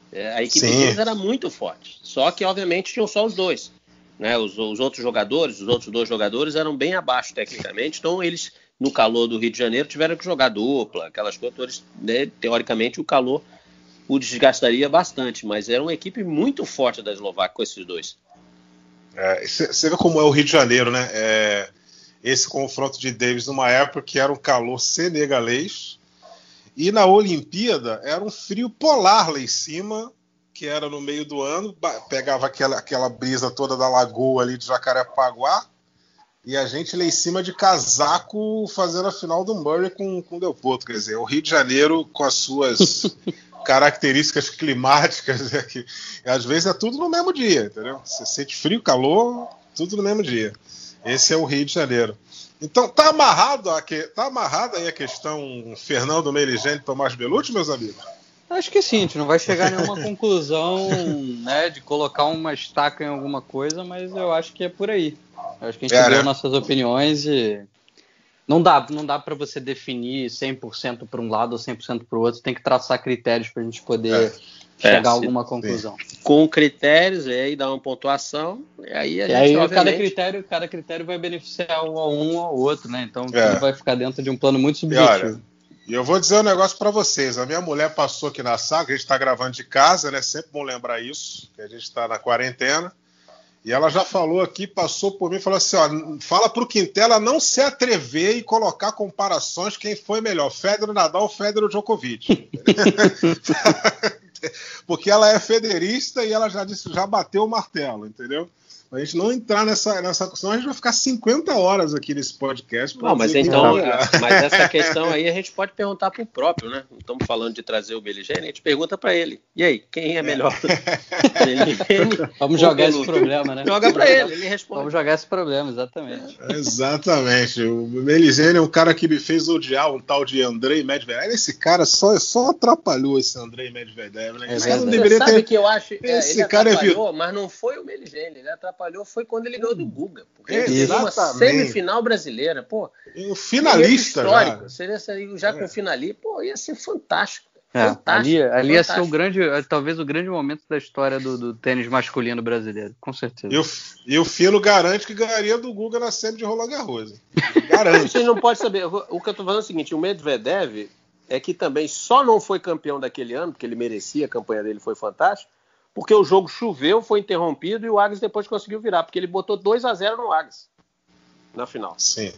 É, a equipe deles era muito forte. Só que, obviamente, tinham só os dois. Né? Os, os outros jogadores, os outros dois jogadores eram bem abaixo tecnicamente, então eles, no calor do Rio de Janeiro, tiveram que jogar dupla, aquelas coisas, né? teoricamente o calor o desgastaria bastante, mas era uma equipe muito forte da Eslováquia com esses dois. Você é, vê como é o Rio de Janeiro, né? É, esse confronto de Davis numa época que era um calor senegalês e na Olimpíada era um frio polar lá em cima que era no meio do ano, pegava aquela, aquela brisa toda da lagoa ali de Jacarepaguá, e a gente lá em cima de casaco fazendo a final do Murray com, com o Del Potro. Quer dizer, o Rio de Janeiro com as suas <laughs> características climáticas, é que, às vezes é tudo no mesmo dia, entendeu? Você sente frio, calor, tudo no mesmo dia. Esse é o Rio de Janeiro. Então, tá amarrado, a que, tá amarrado aí a questão Fernando Meligeni e Tomás Belucci, meus amigos? Acho que sim, a gente não vai chegar a nenhuma <laughs> conclusão, né, de colocar uma estaca em alguma coisa, mas eu acho que é por aí. Eu acho que a gente é, deu né? nossas opiniões e não dá, não dá para você definir 100% para um lado ou 100% para o outro, tem que traçar critérios para a gente poder é. chegar é, a alguma conclusão. Com critérios, e aí dá uma pontuação, e aí a e gente, aí obviamente... cada critério, cada critério vai beneficiar um a um ou ao outro, né? Então é. vai ficar dentro de um plano muito subjetivo. E eu vou dizer um negócio para vocês. A minha mulher passou aqui na sala, a gente está gravando de casa, né? Sempre bom lembrar isso, que a gente está na quarentena. E ela já falou aqui, passou por mim falou assim: ó, fala pro Quintela não se atrever e colocar comparações quem foi melhor, Federer Nadal ou Federer Djokovic. <laughs> <laughs> Porque ela é federista e ela já disse, já bateu o martelo, entendeu? A gente não entrar nessa, nessa questão, a gente vai ficar 50 horas aqui nesse podcast. Não, mas então, <laughs> mas essa <laughs> questão aí a gente pode perguntar para o próprio, né? Não estamos falando de trazer o Beligene, a gente pergunta para ele. E aí, quem é melhor? É. <laughs> Vamos jogar esse problema, né? Joga para ele, ele responde. Vamos jogar esse problema, exatamente. exatamente. O Beligene é um cara que me fez odiar um tal de Andrei Medvedev. Esse cara só, só atrapalhou esse Andrei Medvedev, né? É esse cara não deveria ter. que eu acho, é, esse ele cara é... mas não foi o Beligene, ele atrapalhou atrapalhou foi quando ele ganhou do Guga. Porque ele fez uma semifinal brasileira. Pô, o finalista. Histórico. Já. Seria já é. com finalista. Pô, ia ser fantástico. É, ali, ali ia ser o grande, talvez o grande momento da história do, do tênis masculino brasileiro, com certeza. E o, e o Filo garante que ganharia do Guga na semi de Roland Garros. Garante. <laughs> Vocês não pode saber. O que eu tô falando é o seguinte: o Medvedev é que também só não foi campeão daquele ano, porque ele merecia, a campanha dele foi fantástica, porque o jogo choveu, foi interrompido e o Agnes depois conseguiu virar, porque ele botou 2 a 0 no Agnes na final. Sim.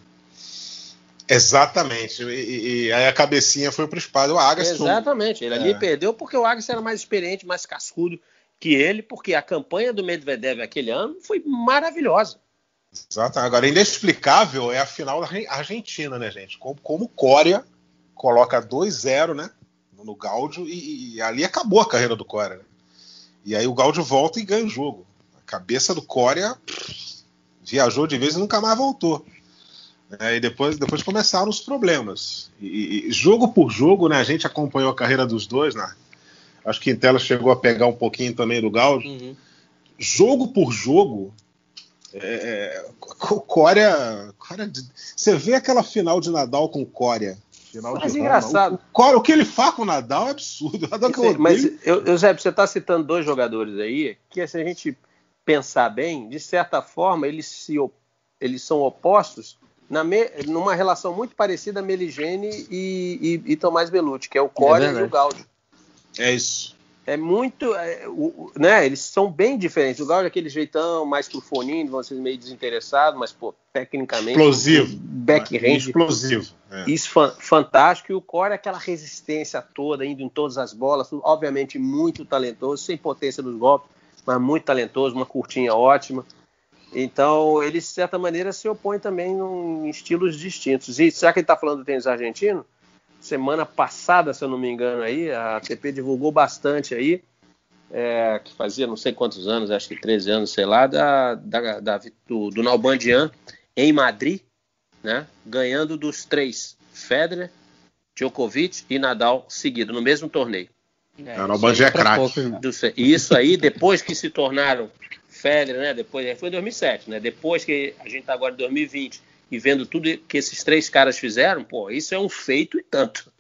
Exatamente. E, e aí a cabecinha foi para o espaço do Agnes. Exatamente. Ele é. ali perdeu porque o Agnes era mais experiente, mais cascudo que ele, porque a campanha do Medvedev aquele ano foi maravilhosa. Exato. Agora, inexplicável é a final da Argentina, né, gente? Como, como Coreia coloca 2-0, né? No Gáudio e, e, ali acabou a carreira do Coreia. Né? E aí o Gaudio volta e ganha o jogo. A cabeça do Corea viajou de vez e nunca mais voltou. É, e depois, depois começaram os problemas. E, e, jogo por jogo, né, a gente acompanhou a carreira dos dois, né? Acho que Intela chegou a pegar um pouquinho também do Gaudio. Uhum. Jogo por jogo, é, é o Corea, Corea, Você vê aquela final de Nadal com Corea Final mas engraçado. O, o, o, que ele faz com o Nadal é absurdo. <laughs> Nadal que eu mas, eu, Eusébio, você está citando dois jogadores aí que, se a gente pensar bem, de certa forma, eles, se, eles são opostos na me, numa relação muito parecida a Meligene e, e, e Tomás Belucci, que é o Core é e o Gaudio. É isso é muito. É, o, né, eles são bem diferentes. O Gaudio é aquele jeitão mais pro foninho, vão ser meio desinteressado, mas, pô, tecnicamente. Explosivo. Backhand. Explosivo. É. Isso fan, fantástico. E o Core é aquela resistência toda, indo em todas as bolas. Obviamente, muito talentoso, sem potência dos golpes, mas muito talentoso, uma curtinha ótima. Então, ele, de certa maneira, se opõe também em estilos distintos. E já que ele está falando do tênis argentino, semana passada, se eu não me engano, aí, a ATP divulgou bastante aí, é, que fazia não sei quantos anos, acho que 13 anos, sei lá, da, da, da do, do Nalbandian em Madrid, né, ganhando dos três, Federer, Djokovic e Nadal seguido, no mesmo torneio. É, o Nalbandian é craque. Isso aí, depois que se tornaram Federer, né, depois, foi em 2007, né, depois que a gente está agora em 2020, e vendo tudo que esses três caras fizeram, pô, isso é um feito e tanto.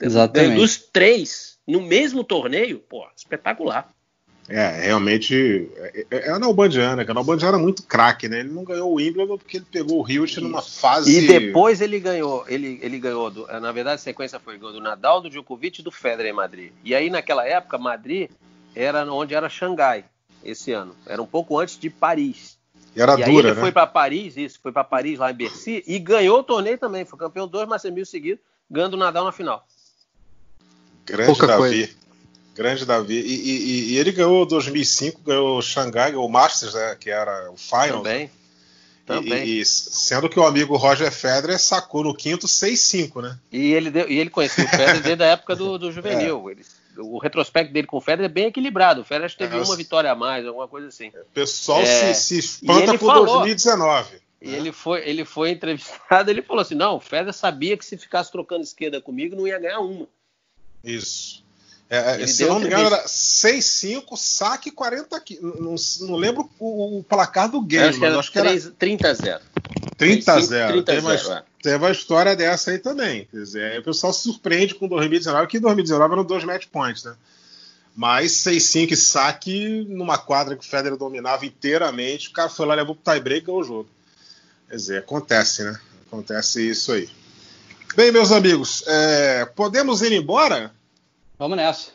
Exatamente. Dos três, no mesmo torneio, pô, espetacular. É, realmente. É, é, é a Nalbandiana, que a Nalbandiana era muito craque, né? Ele não ganhou o Wimbledon porque ele pegou o Hilt numa fase. E depois ele ganhou, ele, ele ganhou, do, na verdade a sequência foi do Nadal, do Djokovic e do Federer em Madrid. E aí naquela época, Madrid era onde era Xangai esse ano. Era um pouco antes de Paris. E era e dura, aí ele né? foi para Paris, isso, foi para Paris lá em Bercy e ganhou o torneio também. Foi campeão dois Master Mil seguidos, ganhando o Nadal na final. Grande Pouca Davi. Coisa. Grande Davi. E, e, e ele ganhou 2005, ganhou o Xangai, o Masters, né, que era o Final. Também. Também. E, e, sendo que o amigo Roger Federer sacou no quinto 6-5, né? E ele, deu, e ele conheceu o Federer desde a época do, do juvenil. É. Ele, o retrospecto dele com o Federer é bem equilibrado. O Federer teve é, uma vitória a mais, alguma coisa assim. O pessoal é, se, se espanta com falou, 2019. E né? ele foi, ele foi entrevistado, ele falou assim: não, o Federer sabia que se ficasse trocando esquerda comigo, não ia ganhar uma. Isso. É, é se eu não me engano, era 6-5, saque 40 não, não lembro o, o, placar do game, acho mas acho que era 30-0. 30-0. 30 a 0 teve a história dessa aí também. Quer dizer, o pessoal se surpreende com 2019, que 2019 eram dois match points, né? Mas 6-5 saque numa quadra que o Federer dominava inteiramente, o cara foi lá, levou pro tiebreak e ganhou o jogo. Quer dizer, acontece, né? Acontece isso aí. Bem, meus amigos, é, podemos ir embora? Vamos nessa.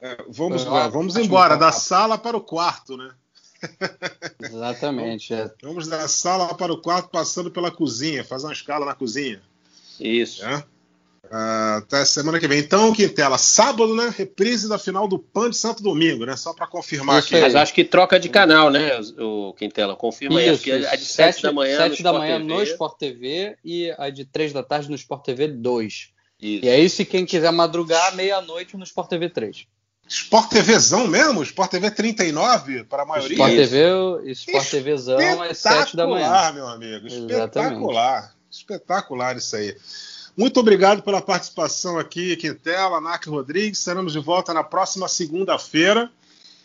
É, vamos, é, vamos embora, da sala para o quarto, né? Exatamente. É. Vamos da sala para o quarto, passando pela cozinha, fazer uma escala na cozinha. Isso. É? Uh, até semana que vem. Então, Quintela, sábado, né? Reprise da final do PAN de Santo Domingo, né? Só para confirmar Isso aqui. Mas acho que troca de canal, né, o Quintela? Confirma Isso, aí. Acho que é de 7 da manhã 7 da manhã TV. no Sport TV e a de 3 da tarde no Sport TV 2. Isso. E aí, se quem quiser madrugar, meia-noite no Sport TV 3. Sport TVzão mesmo? Sport TV 39 para a maioria? Sport TV, Sport TVzão é 7 da manhã. Espetacular, meu amigo. Espetacular. Exatamente. Espetacular isso aí. Muito obrigado pela participação aqui, Quintela, Nac Rodrigues. Estaremos de volta na próxima segunda-feira.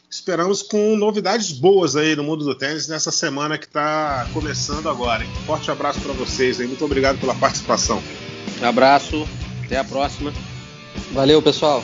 Esperamos com novidades boas aí no mundo do tênis nessa semana que está começando agora. Hein? Forte abraço para vocês aí. Muito obrigado pela participação. Um abraço. Até a próxima. Valeu, pessoal.